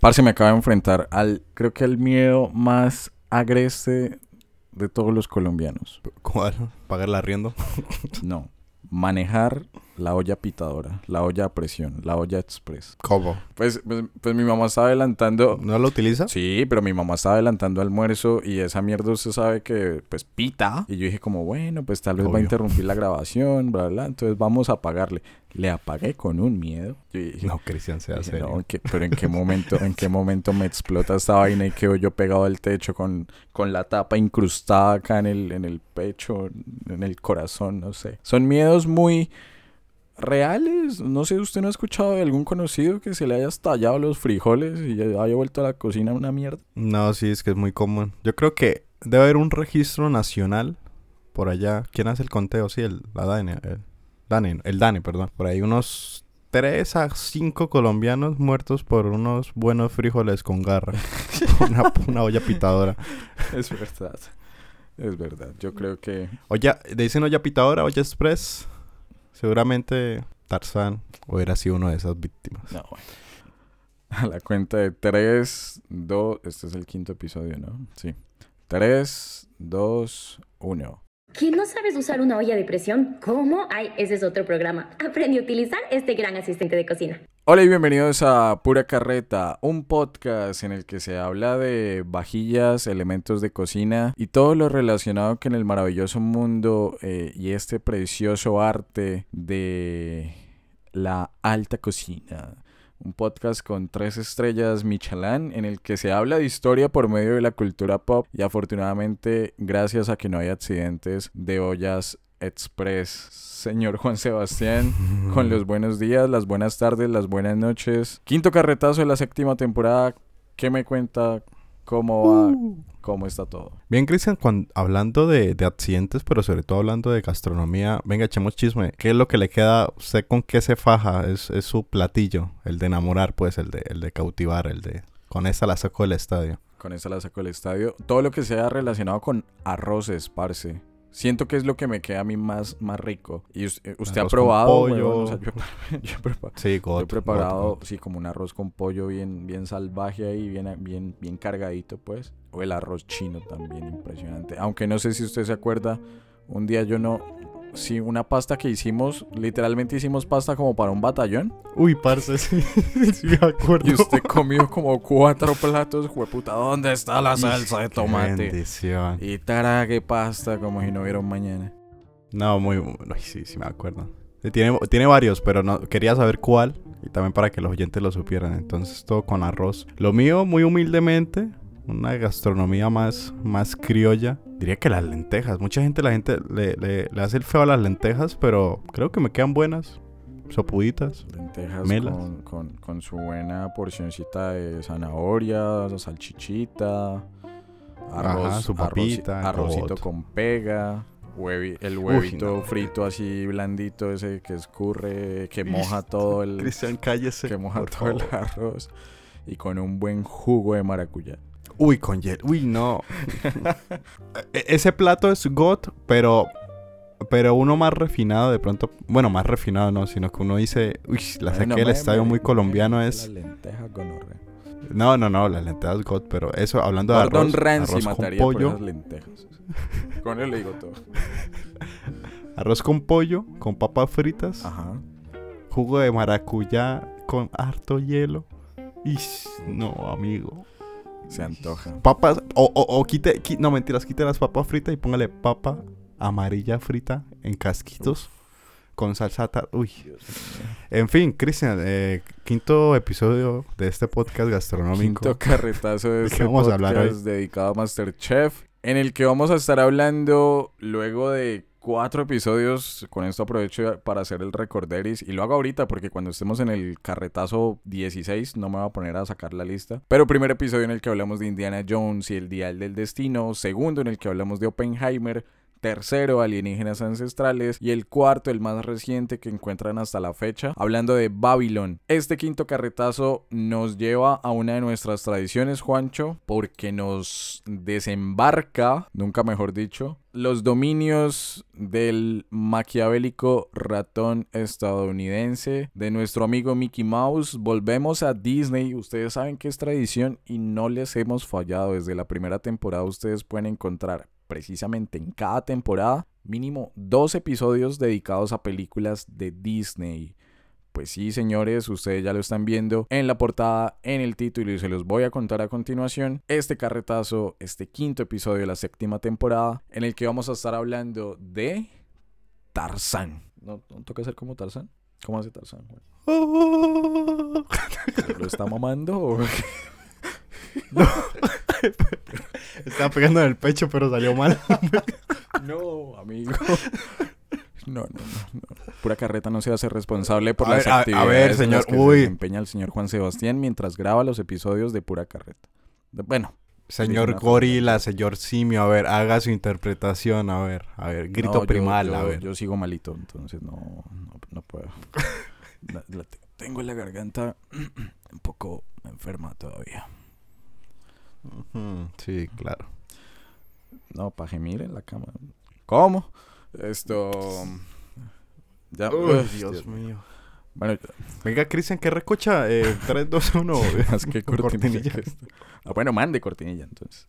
Parce, me acaba de enfrentar al, creo que el miedo más agreste de todos los colombianos. ¿Cuál? ¿Pagar el arriendo? No, manejar la olla pitadora, la olla a presión, la olla express. ¿Cómo? Pues, pues, pues mi mamá estaba adelantando... ¿No lo utiliza? Sí, pero mi mamá estaba adelantando almuerzo y esa mierda usted sabe que pues pita. Y yo dije como, bueno, pues tal vez va a interrumpir la grabación, bla, bla, bla. Entonces vamos a apagarle. Le apagué con un miedo. Yo dije, No, Cristian, sea Dije, serio. no, ¿qué- pero en qué momento, en qué momento me explota esta vaina y quedo yo pegado al techo con, con la tapa incrustada acá en el, en el pecho, en el corazón, no sé. Son miedos muy reales. No sé, ¿usted no ha escuchado de algún conocido que se le haya estallado los frijoles y haya vuelto a la cocina una mierda? No, sí, es que es muy común. Yo creo que debe haber un registro nacional por allá. ¿Quién hace el conteo? Sí, el, la DANE, el DANE, el DANE, perdón. Por ahí unos 3 a 5 colombianos muertos por unos buenos frijoles con garra. una, una olla pitadora. Es verdad. Es verdad. Yo creo que... Olla, le dicen olla pitadora, olla express. Seguramente Tarzán hubiera sido uno de esas víctimas. No, bueno. A la cuenta de 3, 2... Este es el quinto episodio, ¿no? Sí. 3, 2, 1. ¿Que no sabes usar una olla de presión? ¿Cómo? Ay, ese es otro programa. Aprende a utilizar este gran asistente de cocina. Hola y bienvenidos a Pura Carreta, un podcast en el que se habla de vajillas, elementos de cocina y todo lo relacionado con el maravilloso mundo eh, y este precioso arte de la alta cocina. Un podcast con tres estrellas Michelin en el que se habla de historia por medio de la cultura pop y afortunadamente gracias a que no hay accidentes de ollas express. Señor Juan Sebastián, con los buenos días, las buenas tardes, las buenas noches. Quinto carretazo de la séptima temporada. ¿Qué me cuenta? ¿Cómo va? ¿Cómo está todo? Bien, Cristian, hablando de, de accidentes, pero sobre todo hablando de gastronomía, venga, echemos chisme. ¿Qué es lo que le queda? ¿Usted con qué se faja? Es, es su platillo, el de enamorar, pues, el de, el de cautivar, el de... Con esa la saco del estadio. Con esa la saco del estadio. Todo lo que sea relacionado con arroces, parce. Siento que es lo que me queda a mí más, más rico. Y us- eh, usted ha con probado, pollo. huevón? O sea, yo, yo he prepa- Sí, yo God, he preparado, God, God. sí, como un arroz con pollo bien, bien salvaje ahí, bien, bien, bien cargadito, pues. O el arroz chino también, impresionante. Aunque no sé si usted se acuerda, un día yo no... Sí, una pasta que hicimos, literalmente hicimos pasta como para un batallón. Uy, parce, sí, sí me acuerdo. Y usted comió como cuatro platos, jueputa, ¿dónde está la salsa de qué tomate? bendición. Y tarague pasta como si no hubiera un mañana. No, muy... Ay, sí, sí me acuerdo. Eh, Tiene, tiene varios, pero no quería saber cuál. Y también para que los oyentes lo supieran. Entonces, todo con arroz. Lo mío, muy humildemente, una gastronomía más, más criolla. Diría que las lentejas. Mucha gente, la gente le, le- le hace el feo a las lentejas, pero creo que me quedan buenas. Sopuditas. Lentejas Melas. con, con, con su buena porcioncita de zanahoria, salchichita, arroz, Ajá, su papita, arrocito con pega, huevi- el Uy, huevito no. frito así blandito ese que escurre, que moja todo el, Cristian, cállese. que moja todo el arroz y con un buen jugo de maracuyá. Uy, con hielo. Uy, no. E- Ese plato es got, pero. Pero uno más refinado de pronto. Bueno, más refinado no, sino que uno dice. Uy, la saqué del estadio muy colombiano es. lenteja gonorrea. No, no, no, las lentejas got, pero eso, hablando de Gordon arroz, Ramsay arroz con por pollo. esas lentejas. Con él le digo todo. Arroz con pollo, con papas fritas, Ajá. jugo de maracuyá con harto hielo. Ish, no, amigo. Se antoja. Papas, o, o, o quite, qui- no mentiras, quite las papas fritas y póngale papa amarilla frita en casquitos con salsa tar- Uy. En fin, Cristian, eh, quinto episodio de este podcast gastronómico. Quinto carretazo de ¿De este vamos a hablar podcast dedicado a Masterchef, en el que vamos a estar hablando luego de cuatro episodios. Con esto aprovecho para hacer el recorderis y lo hago ahorita porque cuando estemos en el carretazo 16 no me voy a poner a sacar la lista. Pero primer episodio en el que hablamos de Indiana Jones y el Dial del Destino, segundo en el que hablamos de Oppenheimer. Tercero alienígenas ancestrales y el cuarto, el más reciente que encuentran hasta la fecha, hablando de Babylon. Este quinto carretazo nos lleva a una de nuestras tradiciones, Juancho, porque nos desembarca, nunca mejor dicho, los dominios del maquiavélico ratón estadounidense de nuestro amigo Mickey Mouse. Volvemos a Disney. Ustedes saben que es tradición y no les hemos fallado. Desde la primera temporada ustedes pueden encontrar precisamente en cada temporada mínimo dos episodios dedicados a películas de Disney. Pues sí, señores, ustedes ya lo están viendo en la portada, en el título y se los voy a contar a continuación. Este carretazo, este quinto episodio de la séptima temporada, en el que vamos a estar hablando de Tarzán. ¿No, no toca ser como Tarzán? ¿Cómo hace Tarzán? ¿Lo está mamando o No. Estaba pegando en el pecho, pero salió mal. No, amigo. No, no, no, no. Pura carreta no se hace responsable por A las ver, a- a actividades ver, señor, que uy. se desempeña el señor Juan Sebastián mientras graba los episodios de Pura Carreta. De- Bueno, Señor gorila, señor simio, a ver, haga su interpretación, a ver, a ver, grito no, primal, yo, a ver. Yo sigo malito, entonces no, no, no puedo. La- la te- tengo la garganta un poco enferma todavía. Sí, claro. No, para gemir en la cama. ¿Cómo? Esto... Ya, Uy, uf, Dios mío. Bueno, Venga, Cristian, ¿qué recocha? Eh, 3, 2, 1. más que cortinilla. Ah, bueno, mande cortinilla entonces.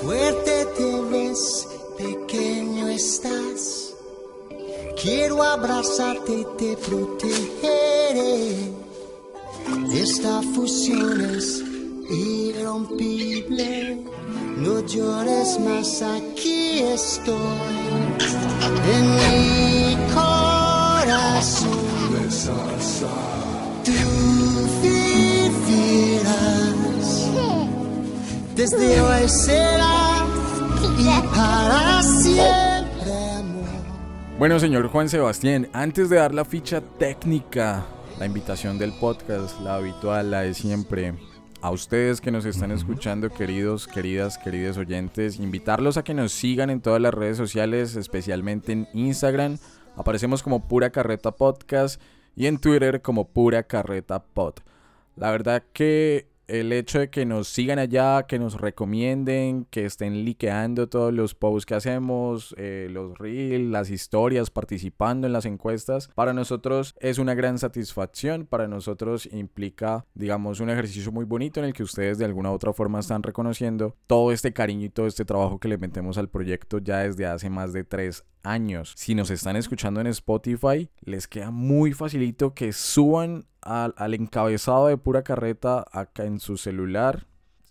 Fuerte te ves, pequeño estás. Quiero abrazarte y te protegeré. Esta fusión es irrompible. No llores más, aquí estoy. En mi corazón. Tú vivirás. Desde hoy será y para siempre. Bueno, señor Juan Sebastián, antes de dar la ficha técnica, la invitación del podcast, la habitual, la de siempre, a ustedes que nos están escuchando, queridos, queridas, queridos oyentes, invitarlos a que nos sigan en todas las redes sociales, especialmente en Instagram. Aparecemos como Pura Carreta Podcast y en Twitter como Pura Carreta Pod. La verdad que el hecho de que nos sigan allá, que nos recomienden, que estén liqueando todos los posts que hacemos, eh, los reels, las historias, participando en las encuestas, para nosotros es una gran satisfacción. Para nosotros implica, digamos, un ejercicio muy bonito en el que ustedes de alguna u otra forma están reconociendo todo este cariño y todo este trabajo que le metemos al proyecto ya desde hace más de tres años. Si nos están escuchando en Spotify, les queda muy facilito que suban al, al encabezado de pura carreta acá en su celular.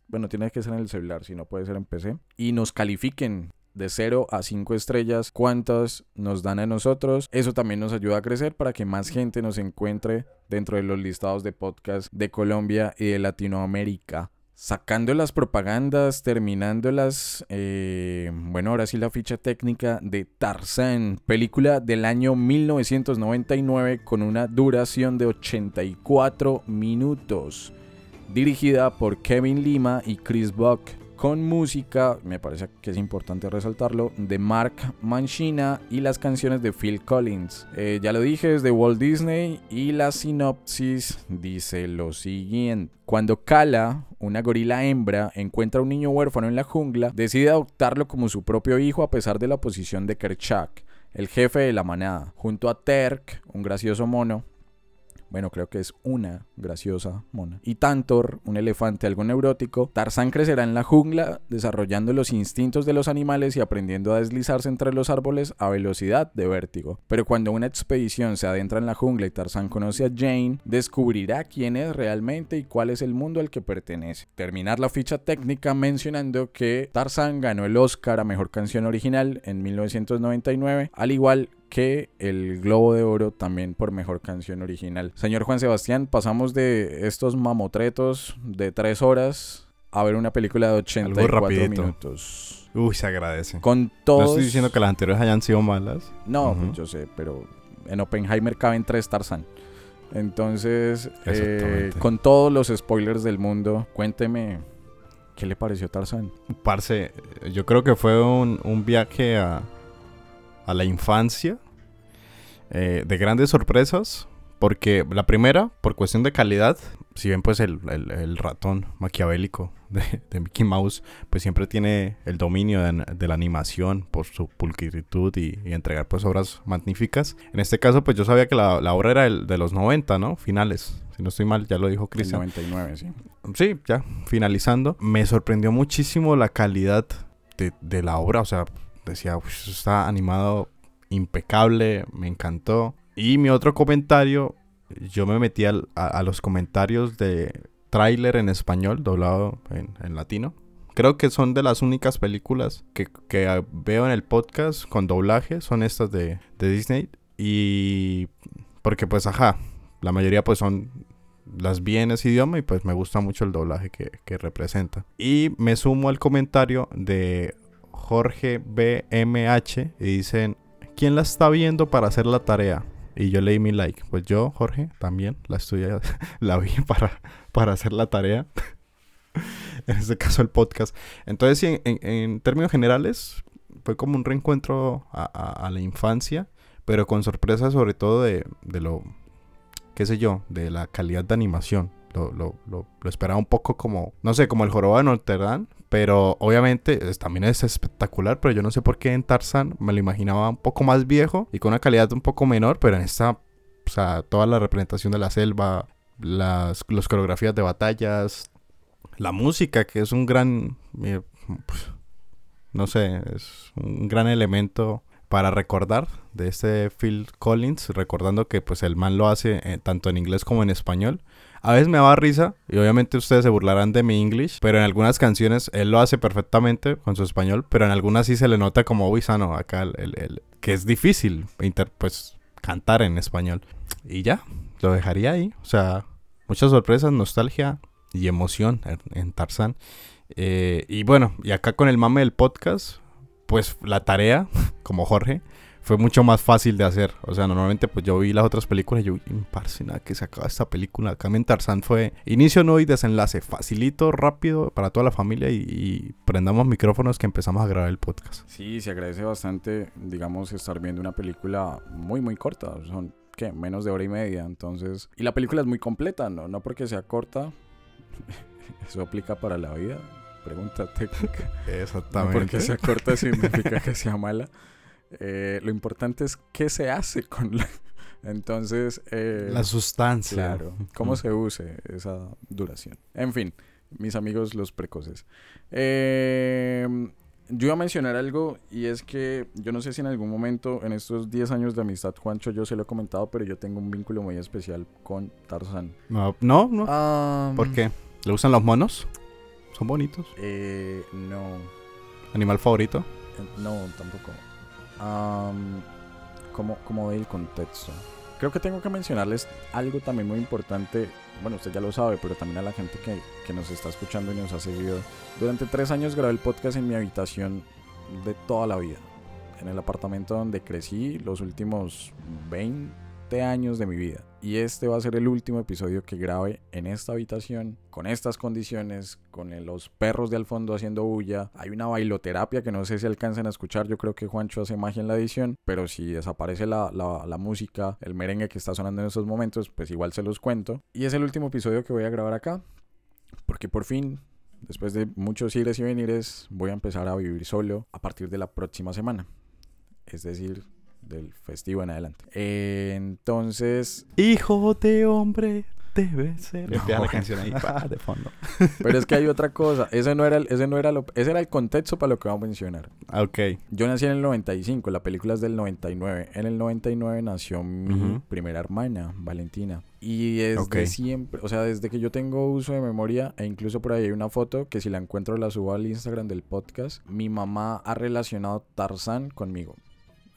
Bueno, tiene que ser en el celular, si no puede ser en PC. Y nos califiquen de 0 a 5 estrellas, cuántas nos dan a nosotros. Eso también nos ayuda a crecer para que más gente nos encuentre dentro de los listados de podcast de Colombia y de Latinoamérica. Sacando las propagandas, terminándolas, eh, bueno, ahora sí la ficha técnica de Tarzán, película del año 1999 con una duración de 84 minutos, dirigida por Kevin Lima y Chris Buck, con música, me parece que es importante resaltarlo, de Mark Mancina y las canciones de Phil Collins. Eh, ya lo dije, es de Walt Disney y la sinopsis dice lo siguiente. Cuando Kala, una gorila hembra, encuentra a un niño huérfano en la jungla, decide adoptarlo como su propio hijo a pesar de la oposición de Kerchak, el jefe de la manada, junto a Terk, un gracioso mono, bueno, creo que es una graciosa mona. Y Tantor, un elefante algo neurótico, Tarzán crecerá en la jungla, desarrollando los instintos de los animales y aprendiendo a deslizarse entre los árboles a velocidad de vértigo. Pero cuando una expedición se adentra en la jungla y Tarzán conoce a Jane, descubrirá quién es realmente y cuál es el mundo al que pertenece. Terminar la ficha técnica mencionando que Tarzán ganó el Oscar a Mejor Canción Original en 1999, al igual que el Globo de Oro también por mejor canción original. Señor Juan Sebastián, pasamos de estos mamotretos de tres horas a ver una película de 84 rapidito. minutos. Uy, se agradece. Con No todos... estoy diciendo que las anteriores hayan sido malas. No, pues yo sé, pero en Oppenheimer caben tres Tarzán. Entonces, eh, con todos los spoilers del mundo, cuénteme qué le pareció Tarzán. Parce, yo creo que fue un, un viaje a, a la infancia eh, de grandes sorpresas. Porque la primera, por cuestión de calidad, si bien pues el, el- el ratón maquiavélico de, de Mickey Mouse, pues siempre tiene el dominio de, de la animación por su pulcritud y, y entregar pues obras magníficas. En este caso pues yo sabía que la, la obra era el de los 90, ¿no? Finales. Si no estoy mal, ya lo dijo Cristian. 99, sí. Sí, ya, finalizando. Me sorprendió muchísimo la calidad de, de la obra. O sea, decía, "Uf, eso está animado impecable, me encantó. Y mi otro comentario, yo me metí a, los comentarios de tráiler en español, doblado en, latino. Creo que son de las únicas películas que, que, veo en el podcast con doblaje, son estas de, de Disney. Y porque pues, ajá, la mayoría pues son las vi en ese idioma y pues me gusta mucho el doblaje que, que representa. Y me sumo al comentario de Jorge BMH y dicen, ¿quién la está viendo para hacer la tarea? Y yo leí mi like. Pues yo, Jorge, también la estoy, la vi para, para hacer la tarea. en este caso el podcast. Entonces, en, en- términos generales, fue como un reencuentro a, la infancia, pero con sorpresa sobre todo de, de lo, qué sé yo, de la calidad de animación. Lo, lo, lo, lo esperaba un poco como, no sé, como el joroba de Notre Dame, pero obviamente también es espectacular, pero yo no sé por qué en Tarzan me lo imaginaba un poco más viejo y con una calidad un poco menor, pero en esta, o sea, toda la representación de la selva, las, las coreografías de batallas, la música, que es un gran, eh, pues, no sé, es un gran elemento para recordar de este Phil Collins, recordando que pues el man lo hace eh, tanto en inglés como en español. A veces me daba risa y obviamente ustedes se burlarán de mi English, pero en algunas canciones él lo hace perfectamente con su español, pero en algunas sí se le nota como, uy, sano, acá el, el- que es difícil inter- pues cantar en español. Y ya, lo dejaría ahí. O sea, muchas sorpresas, nostalgia y emoción en, en Tarzán. Eh, y bueno, y acá con el mame del podcast, pues la tarea, como Jorge, fue mucho más fácil de hacer. O sea, normalmente pues yo vi las otras películas y yo, "Mm, parce, nada que se acaba esta película. Acá en Tarzán fue inicio, no y desenlace. Facilito, rápido para toda la familia y, y prendamos micrófonos que empezamos a grabar el podcast. Sí, se agradece bastante, digamos, estar viendo una película muy, muy corta. Son, ¿qué? Menos de hora y media. Entonces, y la película es muy completa, ¿no? No porque sea corta. Eso aplica para la vida. Pregunta técnica. No Exactamente. porque sea corta significa que sea mala. Eh, lo importante es qué se hace con la... Entonces... eh, La sustancia. Claro, cómo Mm. se use esa duración. En fin, mis amigos los precoces. Eh, yo iba a mencionar algo y es que yo no sé si en algún momento en estos 10 años de amistad, Juancho, yo se lo he comentado, pero yo tengo un vínculo muy especial con Tarzán. No, no, no. Ah, ¿Por qué? ¿Le gustan los monos? Son bonitos. Eh, no, ¿Animal favorito? eh, no, tampoco. Am, ¿cómo, ¿Cómo ve el contexto? Creo que tengo que mencionarles algo también muy importante. Bueno, usted ya lo sabe, pero también a la gente que, que nos está escuchando y nos ha seguido. Durante tres años grabé el podcast en mi habitación de toda la vida. En el apartamento donde crecí los últimos 20 años de mi vida. Y este va a ser el último episodio que grabe en esta habitación, con estas condiciones, con los perros de al fondo haciendo bulla. Hay una bailoterapia que no sé si alcancen a escuchar. Yo creo que Juancho hace magia en la edición. Pero si desaparece la, la- la música, el merengue que está sonando en estos momentos, pues igual se los cuento. Y es el último episodio que voy a grabar acá. Porque por fin, después de muchos ires y venires, voy a empezar a vivir solo a partir de la próxima semana. Es decir, del festivo en adelante. Eh, entonces, Hijo de hombre debe ser. No. Empieza la canción ahí pa, de fondo. pero es que hay otra cosa. Ese no era el, ese no era lo, ese era el contexto para lo que vamos a mencionar. Ah, Ok. Yo nací en el 95, la película es del 99. En el 99 nació mi primera hermana, Valentina. Y desde Ok. siempre, o sea, desde que yo tengo uso de memoria, e incluso por ahí hay una foto que si la encuentro la subo al Instagram del podcast, mi mamá ha relacionado Tarzán conmigo.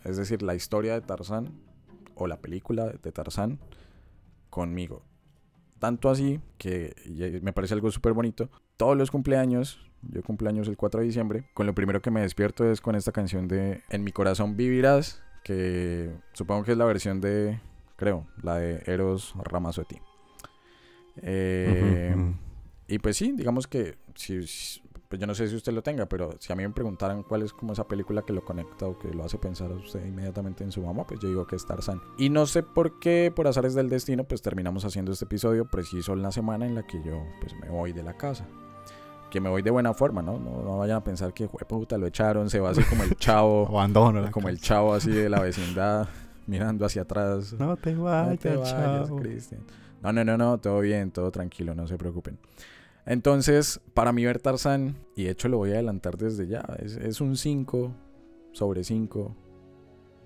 Es decir, la historia de Tarzán o la película de Tarzán conmigo. Tanto así que me parece algo súper bonito. Todos los cumpleaños, yo cumpleaños el 4 de diciembre, con lo primero que me despierto es con esta canción de En mi corazón vivirás, que supongo que es la versión de, creo, la de Eros Ramazzotti. Eh, ujú. y pues sí, digamos que si- pues yo no sé si usted lo tenga, pero si a mí me preguntaran cuál es como esa película que lo conecta o que lo hace pensar a usted inmediatamente en su mamá, pues yo digo que es Tarzán. Y no sé por qué, por azares del destino, pues terminamos haciendo este episodio preciso en la semana en la que yo pues me voy de la casa. Que me voy de buena forma, ¿no? No, no vayan a pensar que, puta, lo echaron, se va así como el chavo. Abandono. como el chavo así de la vecindad, mirando hacia atrás. No te vayas, No te vayas. Cristian. No, no, no, no, todo bien, todo tranquilo, no se preocupen. Entonces, para mí ver Tarzán, y de hecho lo voy a adelantar desde ya, es, es un 5 sobre 5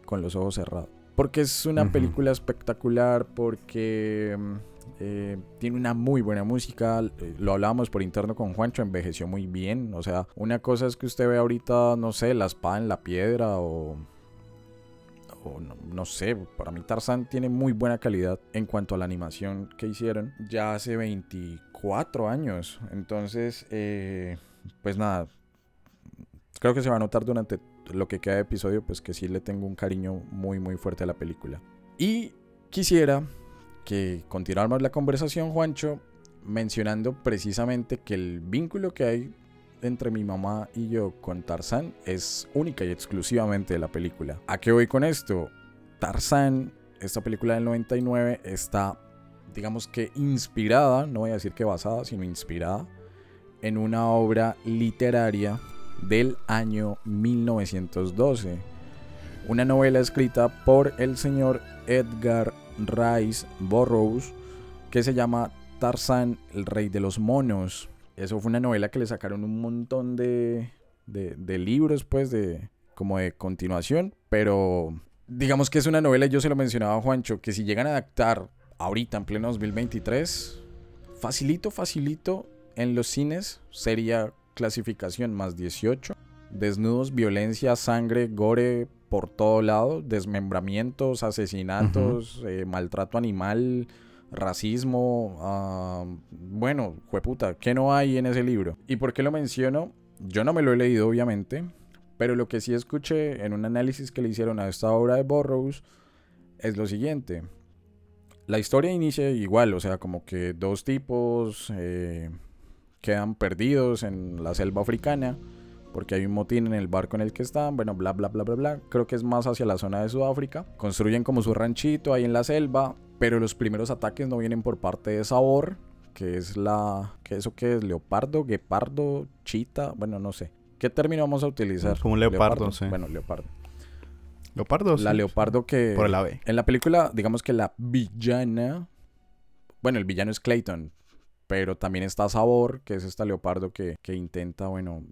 con los ojos cerrados. Porque es una película espectacular, porque mm, eh, tiene una muy buena música. eh, Lo hablábamos por interno con Juancho, envejeció muy bien. O sea, una cosa es que usted ve ahorita, no sé, la espada en la piedra o o no, no sé, para mí Tarzán tiene muy buena calidad en cuanto a la animación que hicieron ya hace 24 años. Entonces, eh, pues nada, creo que se va a notar durante lo que queda de episodio, pues que sí le tengo un cariño muy, muy fuerte a la película. Y quisiera que continuáramos la conversación, Juancho, mencionando precisamente que el vínculo que hay entre mi mamá y yo con Tarzán es única y exclusivamente de la película. ¿A qué voy con esto? Tarzán, esta película del 99, está, digamos que inspirada, no voy a decir que basada, sino inspirada en una obra literaria del año 1912. Una novela escrita por el señor Edgar Rice Burroughs que se llama Tarzán, el rey de los monos. Eso fue una novela que le sacaron un montón de, de, de libros, pues, de como de continuación. Pero digamos que es una novela, yo se lo mencionaba a Juancho, que si llegan a adaptar ahorita en pleno 2023, facilito, facilito, en los cines sería clasificación más 18. Desnudos, violencia, sangre, gore por todo lado, desmembramientos, asesinatos, eh, maltrato animal, racismo, ah, bueno, jueputa, ¿qué no hay en ese libro? ¿Y por qué lo menciono? Yo no me lo he leído, obviamente, pero lo que sí escuché en un análisis que le hicieron a esta obra de Burroughs es lo siguiente. La historia inicia igual, o sea, como que dos tipos eh, quedan perdidos en la selva africana porque hay un motín en el barco en el que están, bueno, bla, bla, bla, bla, bla. Creo que es más hacia la zona de Sudáfrica. Construyen como su ranchito ahí en la selva, pero los primeros ataques no vienen por parte de Sabor, que es la... ¿Qué eso qué es? ¿Leopardo? ¿Guepardo? ¿Chita? Bueno, no sé. ¿Qué término vamos a utilizar? Como un leopardo, sí. Bueno, leopardo. Leopardo, La sí. leopardo que... Por el ave. En la película, digamos que la villana. Bueno, el villano es Clayton. Pero también está Sabor, que es esta leopardo que, que intenta, bueno,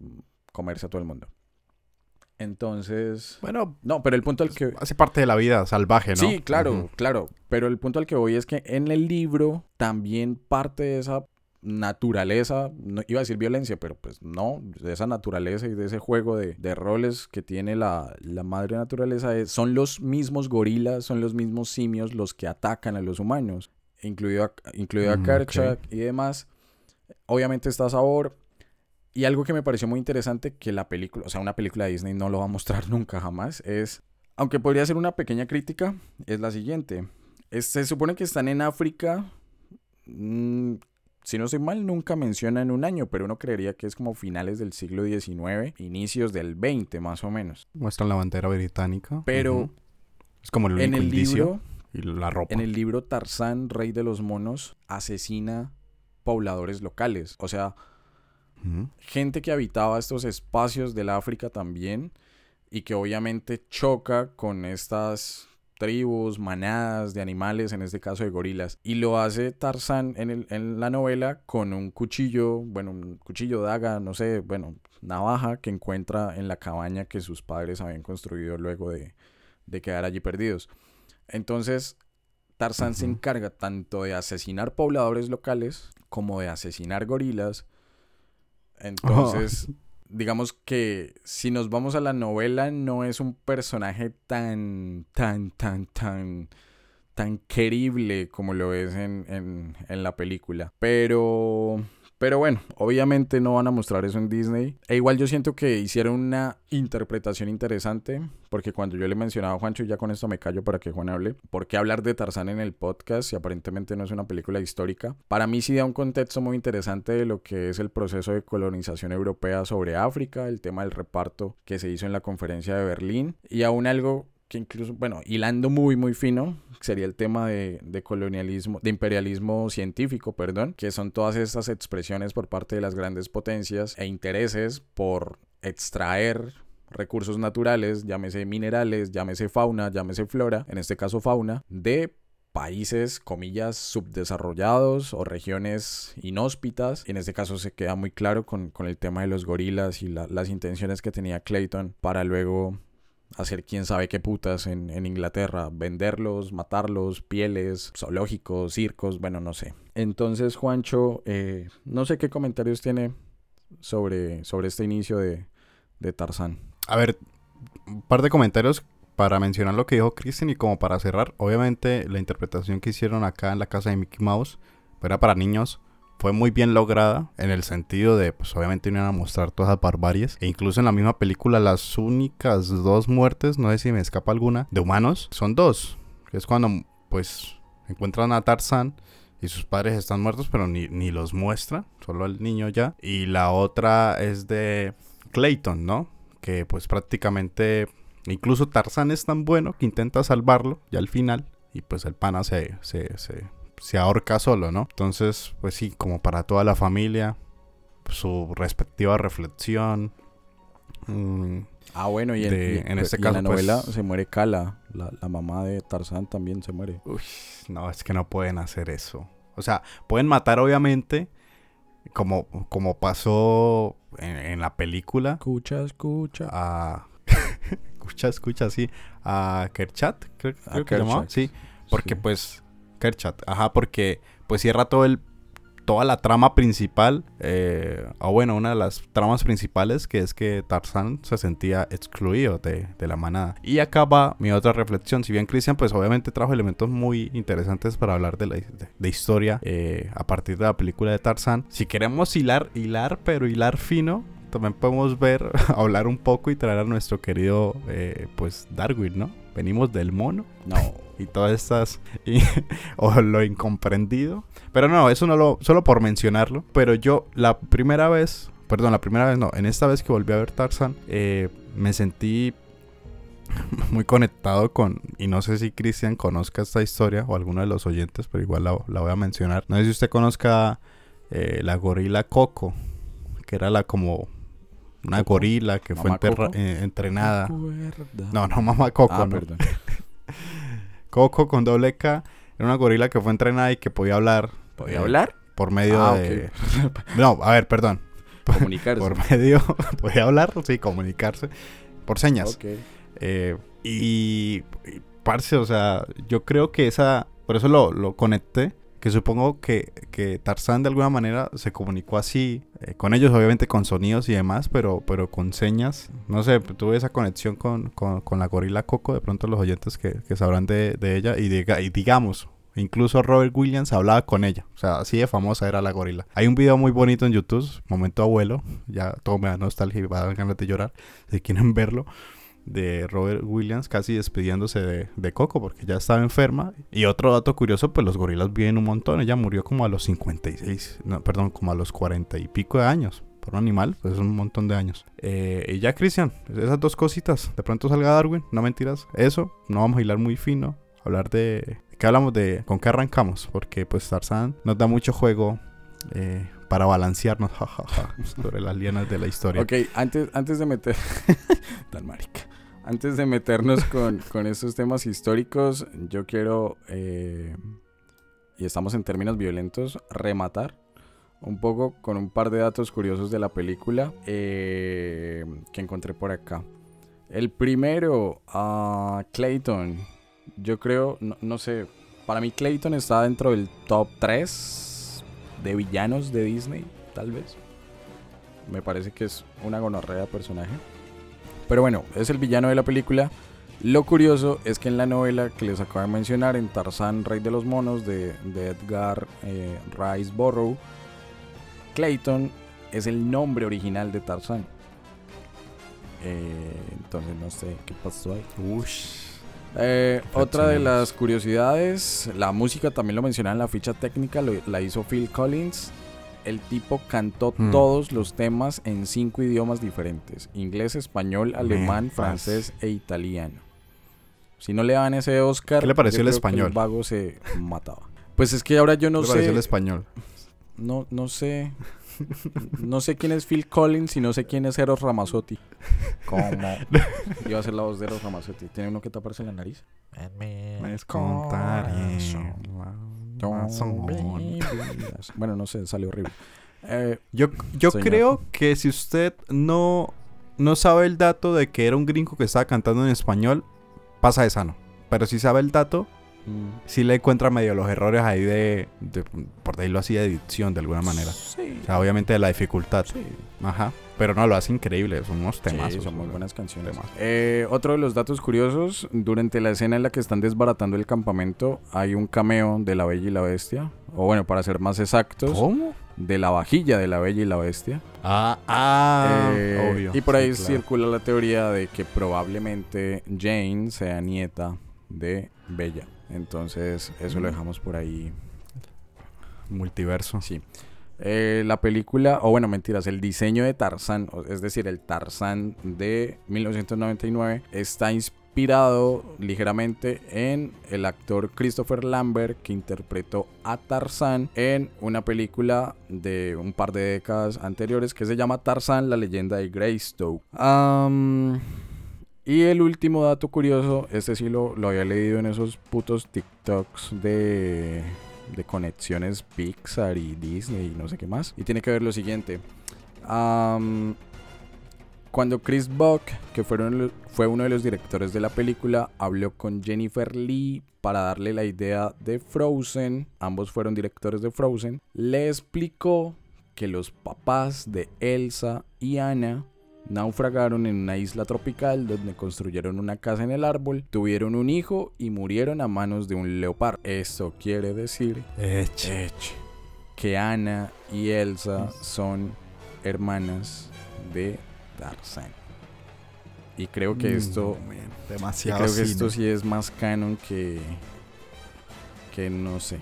comerse a todo el mundo. Entonces. Bueno, No, pero el punto al que. hace parte de la vida salvaje, ¿no? Sí, claro, claro. Pero el punto al que voy es que en el libro también parte de esa naturaleza, no, iba a decir violencia, pero pues no, de esa naturaleza y de ese juego de, de roles que tiene la, la madre naturaleza, es- son los mismos gorilas, son los mismos simios los que atacan a los humanos, incluido a, incluido a Mm, Kerchak y demás. Obviamente está Sabor. Y algo que me pareció muy interesante que la película, o sea, una película de Disney no lo va a mostrar nunca jamás, es, aunque podría ser una pequeña crítica, es la siguiente. Es- se supone que están en África, mm, si no estoy mal, nunca mencionan un año, pero uno creería que es como finales del siglo XIX, inicios del XX más o menos. Muestran la bandera británica. Pero. Es como el en único el indicio. libro, Y la ropa. en el libro Tarzán, rey de los monos, asesina pobladores locales, o sea, gente que habitaba estos espacios del África también y que obviamente choca con estas tribus, manadas de animales, en este caso de gorilas. Y lo hace Tarzán en, el- en la novela con un cuchillo, bueno, un cuchillo daga, no sé, bueno, navaja que encuentra en la cabaña que sus padres habían construido luego de, de quedar allí perdidos. Entonces, Tarzán se encarga tanto de asesinar pobladores locales como de asesinar gorilas. Entonces, digamos que si nos vamos a la novela, no es un personaje tan, tan, tan, tan, tan querible como lo es en, en, en la película. Pero, Pero bueno, obviamente no van a mostrar eso en Disney. E igual yo siento que hicieron una interpretación interesante, porque cuando yo le mencionaba a Juancho, y ya con esto me callo para que Juan hable, ¿por qué hablar de Tarzán en el podcast si aparentemente no es una película histórica? Para mí sí da un contexto muy interesante de lo que es el proceso de colonización europea sobre África, el tema del reparto que se hizo en la conferencia de Berlín, y aún algo que incluso, bueno, hilando muy, muy fino, sería el tema de, de, colonialismo, de imperialismo científico, perdón, que son todas estas expresiones por parte de las grandes potencias e intereses por extraer recursos naturales, llámese minerales, llámese fauna, llámese flora, en este caso fauna, de países, comillas, subdesarrollados o regiones inhóspitas. En este caso se queda muy claro con, con el tema de los gorilas y la, las intenciones que tenía Clayton para luego hacer quién sabe qué putas en, en, Inglaterra, venderlos, matarlos, pieles, zoológicos, circos, bueno, no sé. Entonces, Juancho, eh, no sé qué comentarios tiene sobre, sobre este inicio de, de Tarzán. A ver, un par de comentarios para mencionar lo que dijo Kristen y como para cerrar. Obviamente, la interpretación que hicieron acá en la casa de Mickey Mouse era para niños fue muy bien lograda en el sentido de, pues obviamente iban a mostrar todas las barbaries. E incluso en la misma película, las únicas dos muertes, no sé si me escapa alguna, de humanos, son dos. Es cuando, pues, encuentran a Tarzan y sus padres están muertos, pero ni, ni los muestra, solo el niño ya. Y la otra es de Clayton, ¿no? Que pues prácticamente, incluso Tarzan es tan bueno que intenta salvarlo ya al final. Y pues el pana se, se se ahorca solo, ¿no? Entonces, pues sí, como para toda la familia, su respectiva reflexión. Mmm, ah, bueno, y, de, en, en, este y caso, en la novela pues, se muere Kala, la, la, mamá de Tarzán también se muere. Uy, no, es que no pueden hacer eso. O sea, pueden matar obviamente, como, como pasó en, en la película. Escucha, escucha. A... escucha, escucha, sí. A Kerchat, creo, creo A que llamaba. Sí, porque sí. pues Kerchat, ajá, porque pues cierra todo el toda la trama principal, eh, o bueno, una de las tramas principales que es que Tarzán se sentía excluido de, de la manada. Y acá va mi otra reflexión, si bien Christian pues obviamente trajo elementos muy interesantes para hablar de la de, de historia eh, a partir de la película de Tarzán, si queremos hilar, hilar, pero hilar fino, también podemos ver, hablar un poco y traer a nuestro querido eh, pues Darwin, ¿no? Venimos del mono. No. Y todas estas. Y, o lo incomprendido. Pero no, eso no lo. Solo por mencionarlo. Pero yo, la primera vez. Perdón, la primera vez no. En esta vez que volví a ver Tarzan. Eh, me sentí muy conectado con. Y no sé si Cristian conozca esta historia. O alguno de los oyentes. Pero igual la, la voy a mencionar. No sé si usted conozca eh, la gorila Coco. Que era la como una ¿Coco? gorila que fue eh, entrenada. No, no, mamá Coco. Ah, no. Coco con doble K. Era una gorila que fue entrenada y que podía hablar. ¿Podía eh, hablar? Por medio Ah, de. No, a ver, perdón. Comunicarse. Por medio. podía hablar, sí, comunicarse. Por señas. Ok. Eh, y, y, Parce, o sea, yo creo que esa. Por eso lo, lo conecté. Que supongo que, que Tarzán de alguna manera se comunicó así. eh, con ellos, obviamente con sonidos y demás, pero, pero con señas. No sé, tuve esa conexión con, con, la gorila Coco. De pronto los oyentes que, que sabrán de, de ella. Y, diga, y digamos, Incluso Robert Williams hablaba con ella. O sea, así de famosa era la gorila. Hay un video muy bonito en YouTube, momento abuelo. Ya todo me da nostalgia y va a dar ganas de llorar. Si quieren verlo. De Robert Williams casi despidiéndose de, Coco porque ya estaba enferma. Y otro dato curioso, pues los gorilas viven un montón. Ella murió como a los 56, no, perdón, como a los 40 y pico de años. Por un animal, pues es un montón de años. Eh, y ya, Cristian, esas dos cositas. De pronto salga Darwin, no mentiras. Eso, no vamos a hilar muy fino. Hablar de, ¿Qué hablamos de con qué arrancamos? Porque pues Tarzán nos da mucho juego eh, para balancearnos sobre las lienas de la historia. Ok, antes, antes de meter... Tan marica. Antes de meternos con, con estos temas históricos, yo quiero, eh, y estamos en términos violentos, rematar un poco con un par de datos curiosos de la película eh, que encontré por acá. El primero, uh, Clayton, yo creo, no, no, sé, para mí Clayton está dentro del top 3 de villanos de Disney, tal vez. Me parece que es una gonorrea personaje. Pero bueno, es el villano de la película. Lo curioso es que en la novela que les acabo de mencionar, en Tarzán, Rey de los Monos, de, de Edgar eh, Rice Burrow, Clayton es el nombre original de Tarzán. Eh, entonces no sé qué pasó ahí. Eh, otra de las curiosidades, la música también lo mencionaba en la ficha técnica, lo- la hizo Phil Collins. El tipo cantó Hmm. todos los temas en cinco idiomas diferentes: inglés, español, alemán, francés e italiano. Si no le daban ese Oscar, ¿Qué le pareció yo el español? vago se mataba. Pues es que ahora yo no ¿Qué le pareció sé, el español? no, no sé, no sé quién es Phil Collins y no sé quién es Eros Ramazzotti. ¿Cómo? Iba a ser la voz de Eros Ramazzotti. ¿Tiene uno que taparse la nariz? Me contaré razón. Bueno, no sé, salió horrible. Eh, Yo, yo Señor. creo que si usted no, no sabe el dato de que era un gringo que estaba cantando en español, pasa de sano. Pero si sabe el dato, mm, sí le encuentra medio los errores ahí de, de- por decirlo así, de edición de alguna manera. Sí, O sea, obviamente de la dificultad. sí. Ajá. Pero no, lo hace increíble. Son unos temas. Sí, son muy buenas canciones. Eh, otro de los datos curiosos, durante la escena en la que están desbaratando el campamento, hay un cameo de La Bella y la Bestia. O bueno, para ser más exactos, ¿Cómo? de la vajilla de La Bella y la Bestia. Ah, ah, Eh, obvio. Y por ahí Sí, claro. circula la teoría de que probablemente Jane sea nieta de Bella. Entonces, eso lo Mm. dejamos por ahí. Multiverso. Sí. Eh, la película, o bueno, mentiras, el diseño de Tarzán, es decir, el Tarzán de 1999, está inspirado ligeramente en el actor Christopher Lambert que interpretó a Tarzán en una película de un par de décadas anteriores que se llama Tarzán, la leyenda de Greystoke. Y el último dato curioso, este sí lo, lo había leído en esos putos TikToks de, de conexiones Pixar y Disney y no sé qué más. Y tiene que ver lo siguiente. Cuando Chris Buck, que fueron fue uno de los directores de la película, habló con Jennifer Lee para darle la idea de Frozen, ambos fueron directores de Frozen, le explicó que los papás de Elsa y Anna naufragaron en una isla tropical donde construyeron una casa en el árbol, tuvieron un hijo y murieron a manos de un leopardo. Esto quiere decir Eche. Eche, que Anna y Elsa son hermanas de Tarzán. Y creo que esto, Mm, man, y Demasiado. creo que esto sí es más canon que que no sé,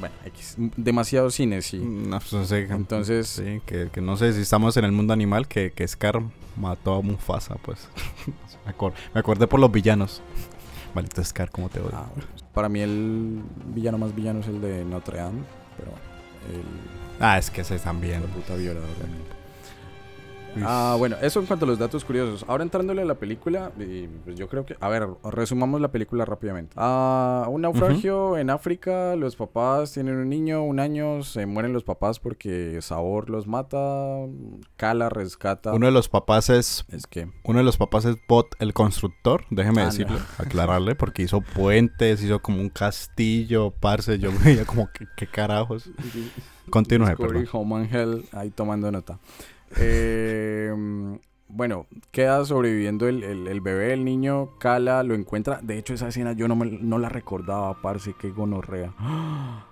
bueno, X. demasiado cine sí. No, pues, sé. Entonces- Sí, que, que no sé si estamos en el mundo animal, que, que Scar mató a Mufasa, pues. me, acor- me acordé por los villanos. Maldito Scar, ¿cómo te odio? Ah, bueno. Para mí el villano más villano es el de Notre Dame, pero bueno, el Ah, es que ese también. la puta violador. Uy. Ah, bueno, eso en cuanto a los datos curiosos. Ahora entrándole a la película, y, pues yo creo que, a ver, resumamos la película rápidamente. Ah, un naufragio en África, los papás tienen un niño, un año, se mueren los papás porque Sabor los mata, Kala rescata. Uno de los papás es. Es que, Uno de los papás es Bot el constructor, déjeme Ah, no. decirlo, aclararle, porque hizo puentes, hizo como un castillo, parce, yo veía como que qué carajos. Continúe, perdón. Home and Hell, ahí tomando nota. Eh, bueno, queda sobreviviendo el, el- el bebé, el niño, Kala lo encuentra. De hecho, esa escena yo no, me, no la recordaba, parce, qué gonorrea.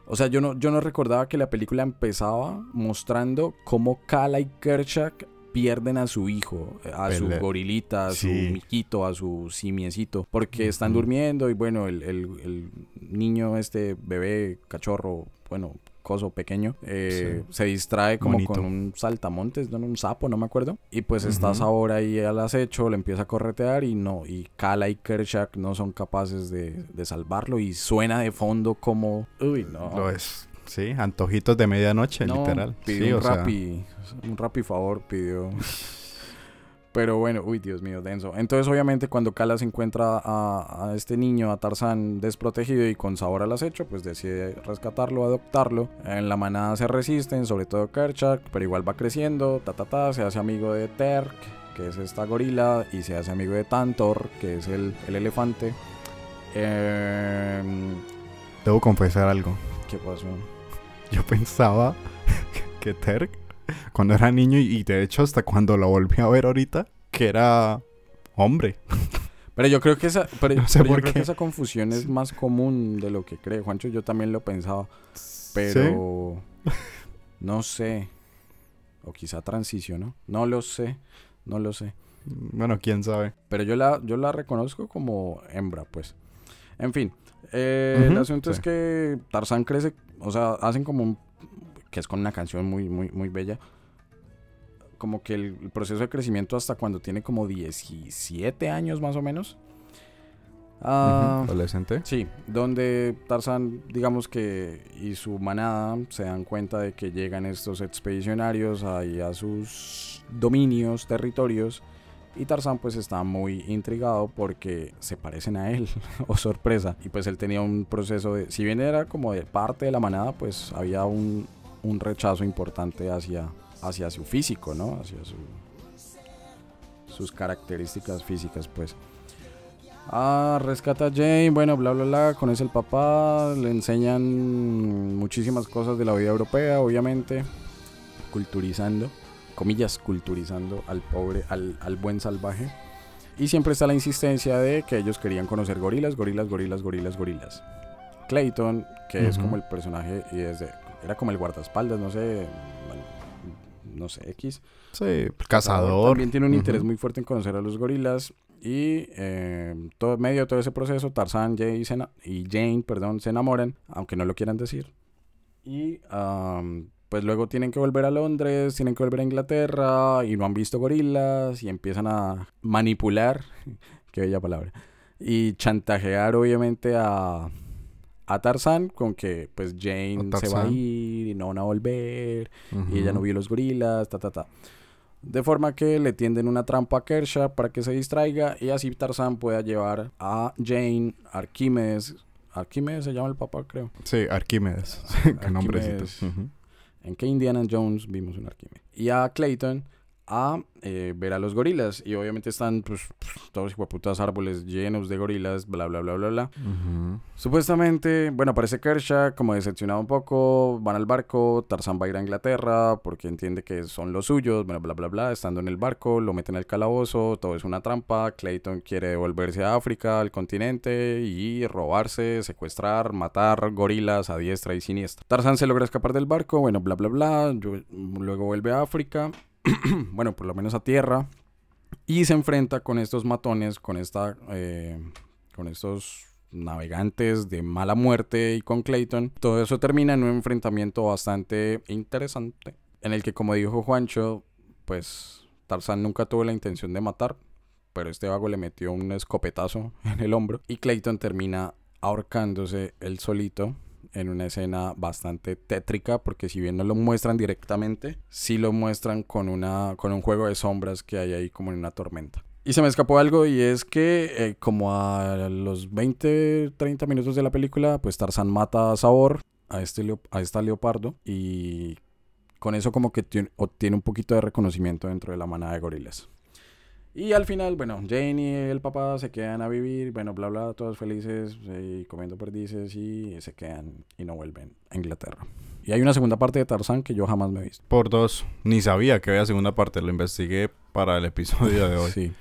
O sea, yo no, yo no recordaba que la película empezaba mostrando cómo Kala y Kerchak pierden a su hijo, a su gorilita, a su miquito, a su simiecito, porque están durmiendo y bueno, el, el- el niño, este bebé, cachorro, bueno, coso pequeño, eh, se distrae como Monito. con un saltamontes, no, un sapo, no me acuerdo, y pues está Ujú. Sabor ahí al acecho, le empieza a corretear y no, y Kala y Kershak no son capaces de, de salvarlo y suena de fondo como, uy, no. Lo es. Sí, antojitos de medianoche, No, literal. Pidió Sí, un o sea, rapi, un rapi favor pidió. Pero bueno, uy, Dios mío, denso. Entonces, obviamente, cuando Kala se encuentra a, a este niño, a Tarzán, desprotegido y con sabor al acecho, pues decide rescatarlo, adoptarlo. En la manada se resisten, sobre todo Kerchak, pero igual va creciendo, ta ta ta, se hace amigo de Terk, que es esta gorila, y se hace amigo de Tantor, que es el, el elefante. Em, Debo confesar algo. ¿Qué pasó? Yo pensaba que Terk, cuando era niño, y de hecho hasta cuando lo volví a ver ahorita, que era hombre. Pero yo creo que esa, pero, No sé pero yo creo que esa confusión es más común de lo que cree Juancho. Yo también lo pensaba. Pero No sé. O quizá transicionó. No lo sé. No lo sé. Bueno, quién sabe. Pero yo la, yo la reconozco como hembra, pues. En fin. eh, el asunto es que Tarzán crece. O sea, hacen como un. Que es con una canción muy, muy, muy bella. Como que el, el proceso de crecimiento hasta cuando tiene como 17 años más o menos. Ah, Adolescente. Sí, donde Tarzán, digamos que, y su manada se dan cuenta de que llegan estos expedicionarios ahí a sus dominios, territorios, y Tarzán pues está muy intrigado porque se parecen a él, o sorpresa, y pues él tenía un proceso de, si bien era como de parte de la manada, pues había un, un rechazo importante hacia, hacia su físico, ¿no? Hacia su, sus características físicas, pues. Ah, rescata a Jane, bueno, bla, bla, bla, conoce el papá, le enseñan muchísimas cosas de la vida europea, obviamente, culturizando, comillas, culturizando al pobre, al, al buen salvaje. Y siempre está la insistencia de que ellos querían conocer gorilas, gorilas, gorilas, gorilas, gorilas. Clayton, que es Ujú. como el personaje, y desde, era como el guardaespaldas, no sé, bueno, no sé, X. Sí, cazador. También tiene un Ujú. interés muy fuerte en conocer a los gorilas. Y eh, todo, medio de todo ese proceso, Tarzán Jay ena- y Jane perdón, se enamoran, aunque no lo quieran decir. Y am, pues luego tienen que volver a Londres, tienen que volver a Inglaterra y no han visto gorilas y empiezan a manipular, qué bella palabra, y chantajear obviamente a, a Tarzán con que pues Jane se va a ir y no van a volver y ella no vio los gorilas, ta, ta, ta. De forma que le tienden una trampa a Kershaw para que se distraiga y así Tarzán pueda llevar a Jane, Arquímedes. Arquímedes se llama el papá, creo. Sí, Arquímedes. Qué nombrecito. En que Indiana Jones vimos un Arquímedes. Y a Clayton a eh, ver a los gorilas. Y obviamente están pues, todos putas árboles llenos de gorilas, bla, bla, bla, bla, bla. Ujú. Supuestamente, bueno, aparece Kershaw como decepcionado un poco, van al barco, Tarzán va a ir a Inglaterra porque entiende que son los suyos, bla, bla, bla, bla, estando en el barco, lo meten al calabozo, todo es una trampa, Clayton quiere devolverse a África, al continente, y robarse, secuestrar, matar gorilas a diestra y siniestra. Tarzán se logra escapar del barco, bueno, bla, bla, bla, yo- luego vuelve a África, bueno, por lo menos a tierra, y se enfrenta con estos matones, con esta, eh, con estos navegantes de mala muerte y con Clayton. Todo eso termina en un enfrentamiento bastante interesante, en el que, como dijo Juancho, pues Tarzán nunca tuvo la intención de matar, pero este vago le metió un escopetazo en el hombro y Clayton termina ahorcándose él solito en una escena bastante tétrica porque si bien no lo muestran directamente, sí lo muestran con una con un juego de sombras que hay ahí como en una tormenta. Y se me escapó algo y es que eh, como a los 20, 30 minutos de la película, pues Tarzán mata a Sabor, a, este a esta leopardo, y con eso como que tien- obtiene un poquito de reconocimiento dentro de la manada de gorilas. Y al final, bueno, Jane y el papá se quedan a vivir, bueno, bla, bla, todos felices eh, y comiendo perdices y se quedan y no vuelven a Inglaterra. Y hay una segunda parte de Tarzán que yo jamás me he visto. Por dos. Ni sabía que había segunda parte. Lo investigué para el episodio de hoy. Sí,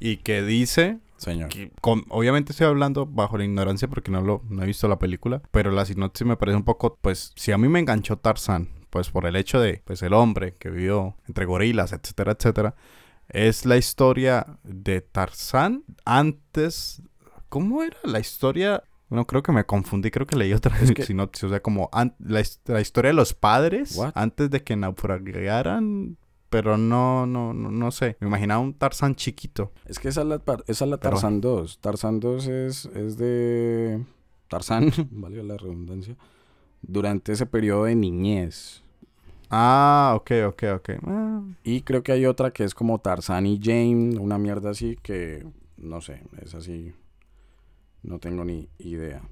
Y que dice señor. que con- obviamente estoy hablando bajo la ignorancia porque no lo no he visto la película, pero la sinopsis me parece un poco pues si a mí me enganchó Tarzán, pues por el hecho de pues el hombre que vivió entre gorilas, etcétera, etcétera, es la historia de Tarzán antes ¿cómo era la historia? Bueno, creo que me confundí, creo que leí otra Es que- sinopsis, o sea, como la, his- la historia de los padres What? antes de que naufragaran, pero no, no, no, no sé. Me imaginaba un Tarzán chiquito. Es que esa es la, esa es la Pero Tarzán 2. Tarzán 2 es, es de Tarzán, valga la redundancia, durante ese periodo de niñez. Ah, ok, ok, ok. Ah, Y creo que hay otra que es como Tarzán y Jane, una mierda así que no sé, es así. No tengo ni idea.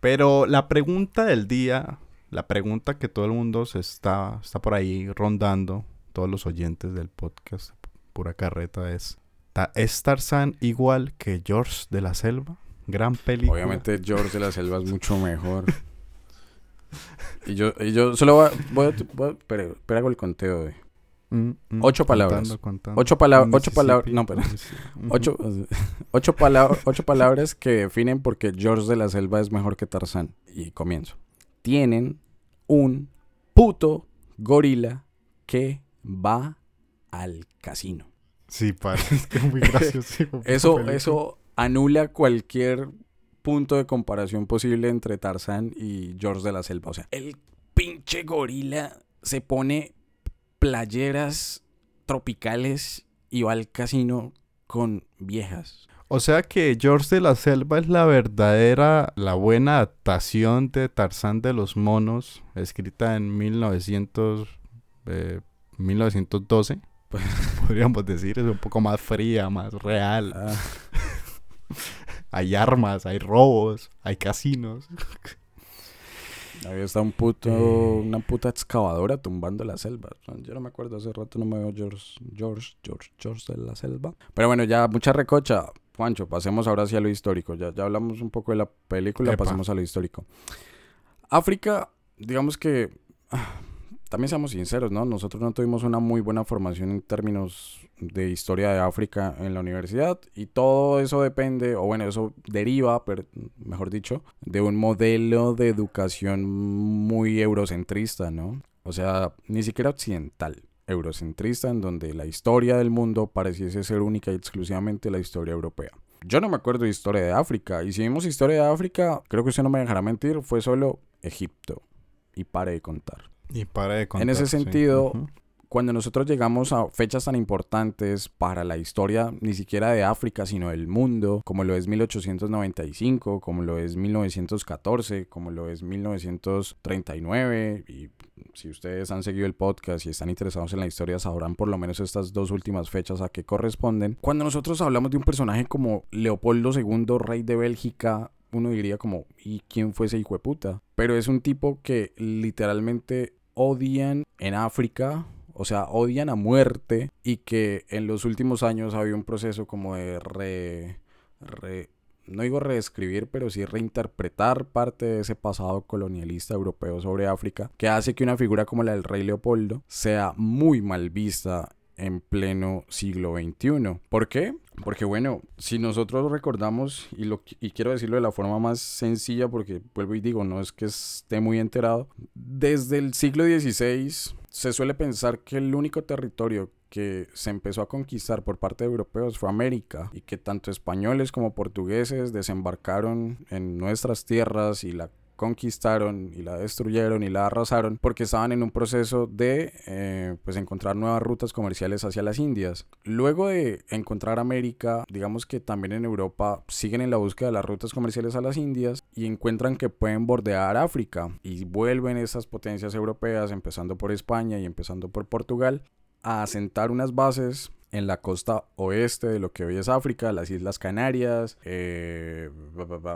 Pero la pregunta del día, la pregunta que todo el mundo se está, está por ahí rondando, todos los oyentes del podcast, pura carreta, es: ¿ta- ¿Es Tarzán igual que George de la Selva? Gran película. Obviamente George de la Selva es mucho mejor. Y yo, y yo solo voy a... Voy a, voy a- espera, espera, hago el conteo de... Mm, mm, ocho palabras. contando. Ocho palabras- ocho palabras- no, pero-. Ocho, ocho, ocho palabras que definen por qué George de la Selva es mejor que Tarzán. Y comienzo. Tienen un puto gorila que va al casino. Sí, parece es que es muy gracioso. Eso, eso anula cualquier punto de comparación posible entre Tarzán y George de la Selva. O sea, el pinche gorila se pone playeras tropicales y va al casino con viejas. O sea que George de la Selva es la verdadera, la buena adaptación de Tarzán de los Monos, escrita en 1900, eh, 1912. Podríamos decir, es un poco más fría, más real. Ah, Hay armas, hay robos, hay casinos. ahí está un puto, Eh. una puta excavadora tumbando la selva. Yo no me acuerdo, hace rato no me veo George, George, George, George de la Selva. Pero bueno, ya mucha recocha. Juancho, pasemos ahora hacia lo histórico. Ya, ya hablamos un poco de la película, Epa. pasemos a lo histórico. África, digamos que ah, también seamos sinceros, ¿no? Nosotros no tuvimos una muy buena formación en términos de historia de África en la universidad y todo eso depende, o bueno, eso deriva, pero, mejor dicho, de un modelo de educación muy eurocentrista, ¿no? O sea, ni siquiera occidental, eurocentrista, en donde la historia del mundo pareciese ser única y exclusivamente la historia europea. Yo no me acuerdo de historia de África, y si vimos historia de África, creo que usted no me dejará mentir, fue solo Egipto. Y pare de contar. Y para de contar, En ese sí. sentido, Ujú. Cuando nosotros llegamos a fechas tan importantes para la historia, ni siquiera de África, sino del mundo, como lo es 1895, como lo es 1914, como lo es 1939, y si ustedes han seguido el podcast y están interesados en la historia, sabrán por lo menos estas dos últimas fechas a qué corresponden. Cuando nosotros hablamos de un personaje como Leopoldo II, rey de Bélgica, uno diría como, ¿y quién fue ese hijo de puta? Pero es un tipo que literalmente odian en África, o sea, odian a muerte y que en los últimos años había un proceso como de re, re- no digo reescribir, pero sí reinterpretar parte de ese pasado colonialista europeo sobre África, que hace que una figura como la del rey Leopoldo sea muy mal vista en pleno siglo XXI. ¿Por qué? Porque bueno, si nosotros recordamos, y, lo, y quiero decirlo de la forma más sencilla, porque vuelvo y digo, no es que esté muy enterado, desde el siglo XVI se suele pensar que el único territorio que se empezó a conquistar por parte de europeos fue América y que tanto españoles como portugueses desembarcaron en nuestras tierras y la conquistaron y la destruyeron y la arrasaron porque estaban en un proceso de eh, pues encontrar nuevas rutas comerciales hacia las Indias. Luego de encontrar América, digamos que también en Europa siguen en la búsqueda de las rutas comerciales a las Indias y encuentran que pueden bordear África y vuelven esas potencias europeas, empezando por España y empezando por Portugal, a asentar unas bases en la costa oeste de lo que hoy es África, las Islas Canarias, eh,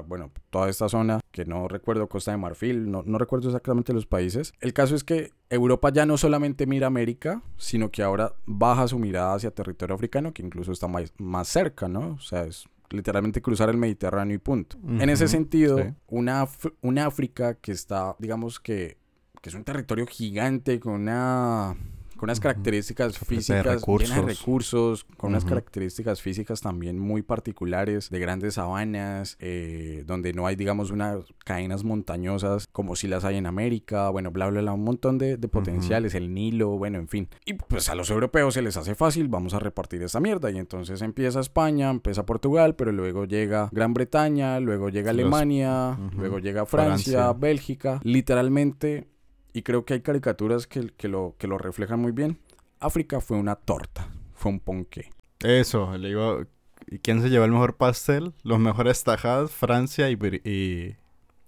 bueno, toda esta zona que no recuerdo, Costa de Marfil, no, no recuerdo exactamente los países. El caso es que Europa ya no solamente mira América, sino que ahora baja su mirada hacia territorio africano, que incluso está más, más cerca, ¿no? O sea, es literalmente cruzar el Mediterráneo y punto. En ese sentido, sí. una, una África que está, digamos que, que es un territorio gigante con una con unas características Ofrece físicas llenas de recursos. recursos, con unas Ujú. características físicas también muy particulares, de grandes sabanas, eh, donde no hay, digamos, unas cadenas montañosas como si las hay en América, bueno, bla, bla, bla, un montón de, de potenciales, el Nilo, bueno, en fin. Y pues a los europeos se les hace fácil, vamos a repartir esta mierda. Y entonces empieza España, empieza Portugal, pero luego llega Gran Bretaña, luego llega Los- Alemania, Ujú. luego llega Francia, Francia. Bélgica, literalmente, y creo que hay caricaturas que, que, lo, que lo reflejan muy bien. África fue una torta, fue un ponqué. Eso, le digo. ¿Y quién se llevó el mejor pastel? Los mejores tajadas, Francia y, y,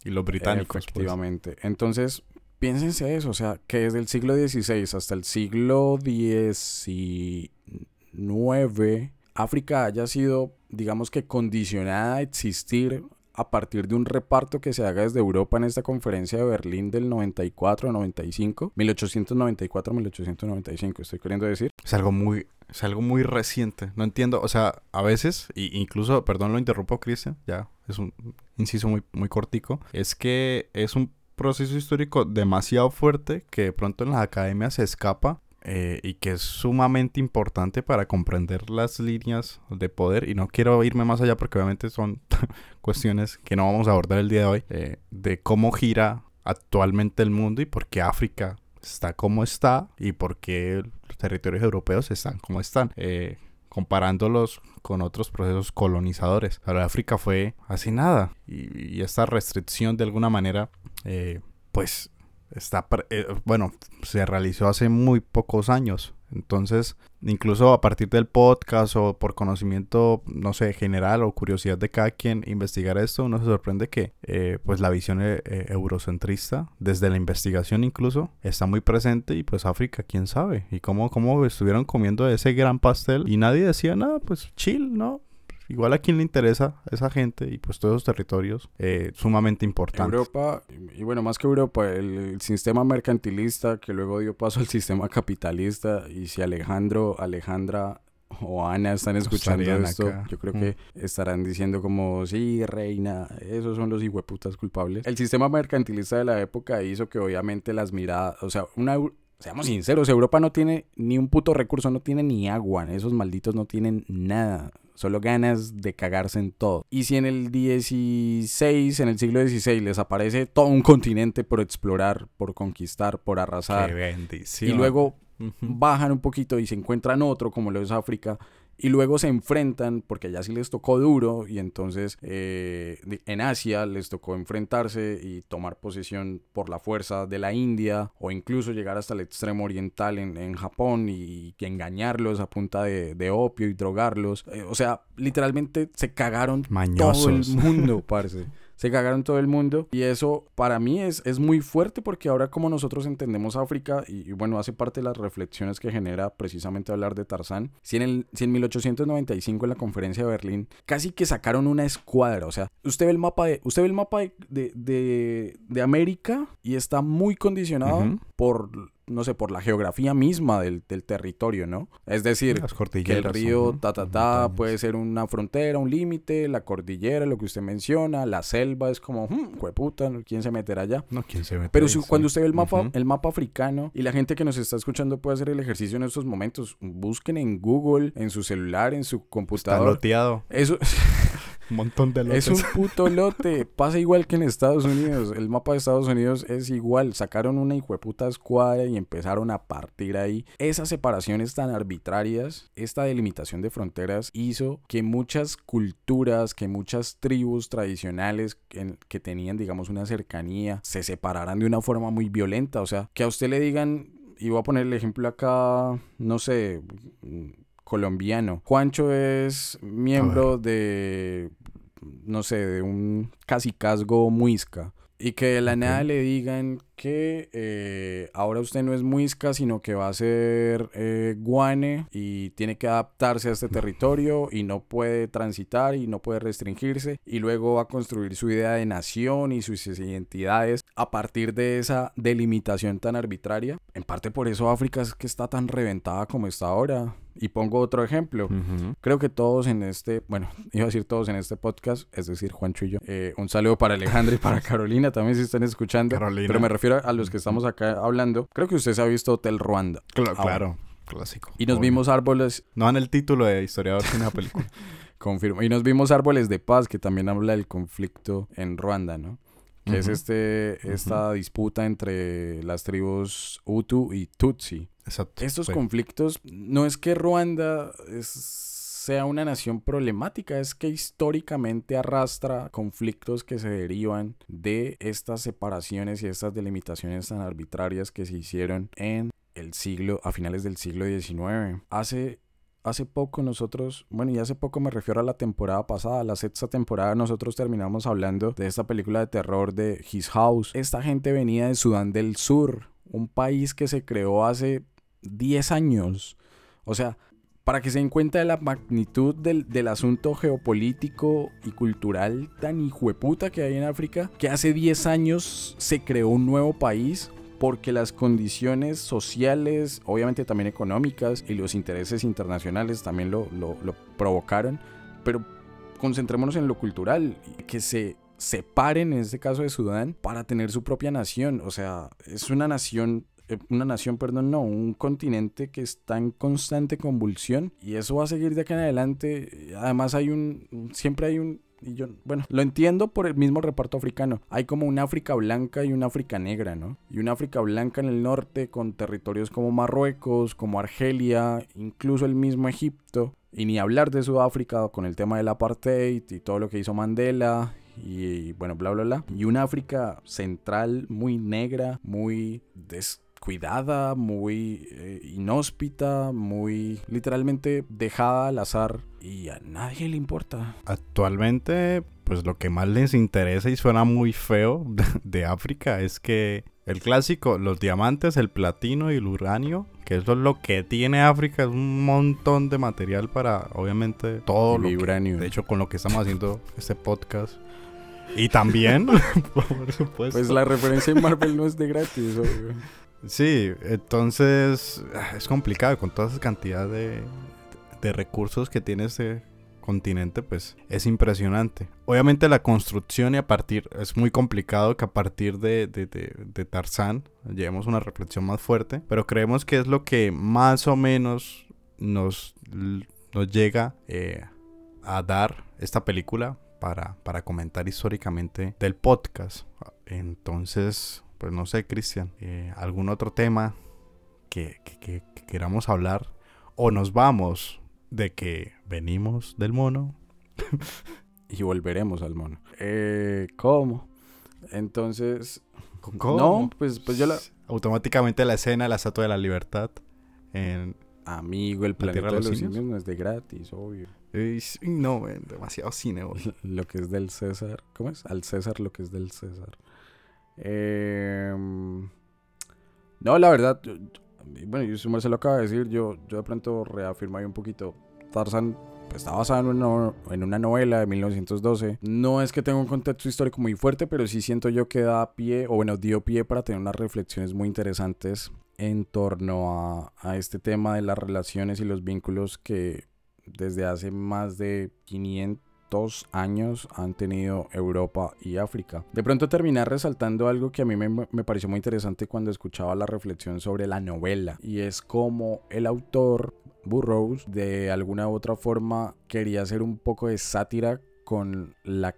y los británicos. pues. Efectivamente. Entonces, piénsense eso, o sea, que desde el siglo XVI hasta el siglo XIX, África haya sido, digamos que, condicionada a existir a partir de un reparto que se haga desde Europa en esta conferencia de Berlín del 94-95, 1894-1895, estoy queriendo decir. Es algo muy, es algo muy reciente. No entiendo, o sea, a veces, y incluso, perdón, lo interrumpo, Cristian, ya, es un inciso muy, muy cortico, es que es un proceso histórico demasiado fuerte que de pronto en las academias se escapa eh, y que es sumamente importante para comprender las líneas de poder. Y no quiero irme más allá porque obviamente son cuestiones que no vamos a abordar el día de hoy, eh, de cómo gira actualmente el mundo y por qué África está como está y por qué los territorios europeos están como están. Eh, comparándolos con otros procesos colonizadores. Pero África fue así nada. Y, esta restricción de alguna manera, pues está, eh, bueno, se realizó hace muy pocos años. Entonces, incluso a partir del podcast o por conocimiento, no sé, general o curiosidad de cada quien investigar esto, uno se sorprende que eh, pues la visión eh, eurocentrista, desde la investigación incluso, está muy presente y pues África, quién sabe, y cómo, cómo estuvieron comiendo ese gran pastel y nadie decía nada, pues chill, ¿no? Igual a quien le interesa esa gente y pues todos esos territorios eh, sumamente importantes. Europa, y bueno, más que Europa, el, sistema mercantilista que luego dio paso al sistema capitalista y si Alejandro, Alejandra o Ana están escuchando esto, yo creo que mm. estarán diciendo como, sí, reina, esos son los hijueputas culpables. El sistema mercantilista de la época hizo que obviamente las miradas, o sea, una, seamos sinceros, Europa no tiene ni un puto recurso, no tiene ni agua, esos malditos no tienen nada solo ganas de cagarse en todo. Y si en el 16, en el siglo XVI, les aparece todo un continente por explorar, por conquistar, por arrasar. Qué bendición. Y luego bajan un poquito y se encuentran otro, como lo es África, y luego se enfrentan, porque allá sí les tocó duro, y entonces eh, en Asia les tocó enfrentarse y tomar posesión por la fuerza de la India, o incluso llegar hasta el extremo oriental en, en Japón y, engañarlos a punta de, opio y drogarlos. Eh, o sea, literalmente se cagaron todo el mundo, parce se cagaron todo el mundo. Y eso para mí es, es muy fuerte porque ahora como nosotros entendemos África, y, bueno, hace parte de las reflexiones que genera precisamente hablar de Tarzán, si en, el, si en 1895 en la conferencia de Berlín casi que sacaron una escuadra, o sea, usted ve el mapa de, usted ve el mapa de, de, de, América y está muy condicionado por no sé, por la geografía misma del, territorio, ¿no? Es decir, que el río ta, ta, ta puede ser una frontera, un límite, la cordillera, lo que usted menciona, la selva es como, hmm, puta, ¿quién se meterá allá? No, ¿quién se meterá? Pero cuando usted ve el mapa, el mapa africano y la gente que nos está escuchando puede hacer el ejercicio en estos momentos, busquen en Google, en su celular, en su computador. Está loteado. Eso... Un montón de lotes. Es un puto lote. Pasa igual que en Estados Unidos. El mapa de Estados Unidos es igual. Sacaron una hijueputa escuadra y empezaron a partir ahí. Esas separaciones tan arbitrarias, esta delimitación de fronteras hizo que muchas culturas, que muchas tribus tradicionales que tenían, digamos, una cercanía, se separaran de una forma muy violenta. O sea, que a usted le digan, y voy a poner el ejemplo acá, no sé colombiano. Juancho es miembro de, no sé, de un casicazgo muisca. Y que de la nada le digan que eh, ahora usted no es muisca, sino que va a ser eh, guane y tiene que adaptarse a este territorio y no puede transitar y no puede restringirse. Y luego va a construir su idea de nación y sus identidades a partir de esa delimitación tan arbitraria. En parte por eso África es que está tan reventada como está ahora. Y pongo otro ejemplo. Creo que todos en este, bueno, iba a decir todos en este podcast, es decir, Juancho y yo. Eh, un saludo para Alejandra y para Carolina también si están escuchando. Pero me refiero a los que estamos acá hablando. Creo que usted se ha visto Hotel Ruanda. Claro, claro. Clásico. Y nos vimos árboles. No en el título de historiador de una película. Confirmo. Y nos vimos árboles de paz, que también habla del conflicto en Ruanda, ¿no? Que es este, esta disputa entre las tribus Hutu y Tutsi. Exacto. Estos conflictos, no es que Ruanda sea una nación problemática, es que históricamente arrastra conflictos que se derivan de estas separaciones y estas delimitaciones tan arbitrarias que se hicieron en el siglo, a finales del siglo XIX. Hace hace poco nosotros, bueno, y hace poco me refiero a la temporada pasada, la sexta temporada, nosotros terminamos hablando de esta película de terror de His House. Esta gente venía de Sudán del Sur, un país que se creó hace 10 años. O sea, para que se den cuenta de la magnitud del, del, asunto geopolítico y cultural tan hijueputa que hay en África, que hace 10 años se creó un nuevo país porque las condiciones sociales, obviamente también económicas y los intereses internacionales también lo, lo, provocaron, pero concentrémonos en lo cultural, que se separen en este caso de Sudán para tener su propia nación, o sea, es una nación una nación, perdón, no, un continente que está en constante convulsión y eso va a seguir de acá en adelante. Además hay un, siempre hay un, y yo, bueno, lo entiendo por el mismo reparto africano. Hay como una África blanca y una África negra, ¿no? Y una África blanca en el norte con territorios como Marruecos, como Argelia, incluso el mismo Egipto. Y ni hablar de Sudáfrica con el tema del apartheid y todo lo que hizo Mandela y bueno, bla, bla, bla. Y una África central muy negra, muy descuidada, muy eh, inhóspita, muy literalmente dejada al azar y a nadie le importa. Actualmente, pues lo que más les interesa y suena muy feo de, de África es que el clásico, los diamantes, el platino y el uranio, que eso es lo que tiene África, es un montón de material para, obviamente, todo El lo que- uranio. de hecho, con lo que estamos haciendo este podcast. Y también, por supuesto. Pues la referencia en Marvel no es de gratis, obvio. Sí, entonces ah, es complicado con toda esa cantidad de, de recursos que tiene este continente, pues es impresionante. Obviamente la construcción y a partir, es muy complicado que a partir de, de, de, Tarzán llevemos una reflexión más fuerte, pero creemos que es lo que más o menos nos, nos llega eh, a dar esta película para, para comentar históricamente del podcast. Entonces, pues no sé, Cristian, eh, algún otro tema que, que- que- que queramos hablar o nos vamos de que venimos del mono. Y volveremos al mono. Eh, ¿Cómo? Entonces, ¿Cómo? no, pues, pues yo la... Automáticamente la escena de la Estatua de la Libertad. En... Amigo, el ¿La planeta de los los simios no es de gratis, obvio. No, demasiado cine. güey. Lo que es del César. ¿Cómo es? Al César lo que es del César. Em, no, la verdad, bueno, y su merced lo acaba de decir, yo, yo de pronto reafirmo ahí un poquito. Tarzan pues, está basado en una, en una novela de 1912. No es que tenga un contexto histórico muy fuerte, pero sí siento yo que da pie, o bueno, dio pie para tener unas reflexiones muy interesantes en torno a, a este tema de las relaciones y los vínculos que desde hace más de 500 años han tenido Europa y África. De pronto terminar resaltando algo que a mí me, me pareció muy interesante cuando escuchaba la reflexión sobre la novela y es como el autor Burroughs de alguna u otra forma quería hacer un poco de sátira con la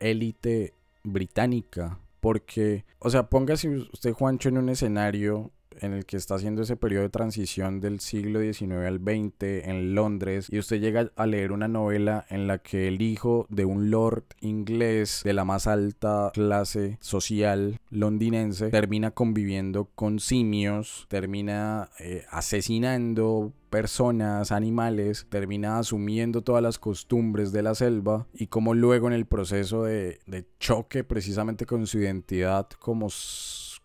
élite británica porque, o sea, póngase usted Juancho en un escenario en el que está haciendo ese periodo de transición del siglo XIX al XX en Londres y usted llega a leer una novela en la que el hijo de un lord inglés de la más alta clase social londinense termina conviviendo con simios, termina eh, asesinando personas, animales, termina asumiendo todas las costumbres de la selva y como luego en el proceso de, de choque precisamente con su identidad como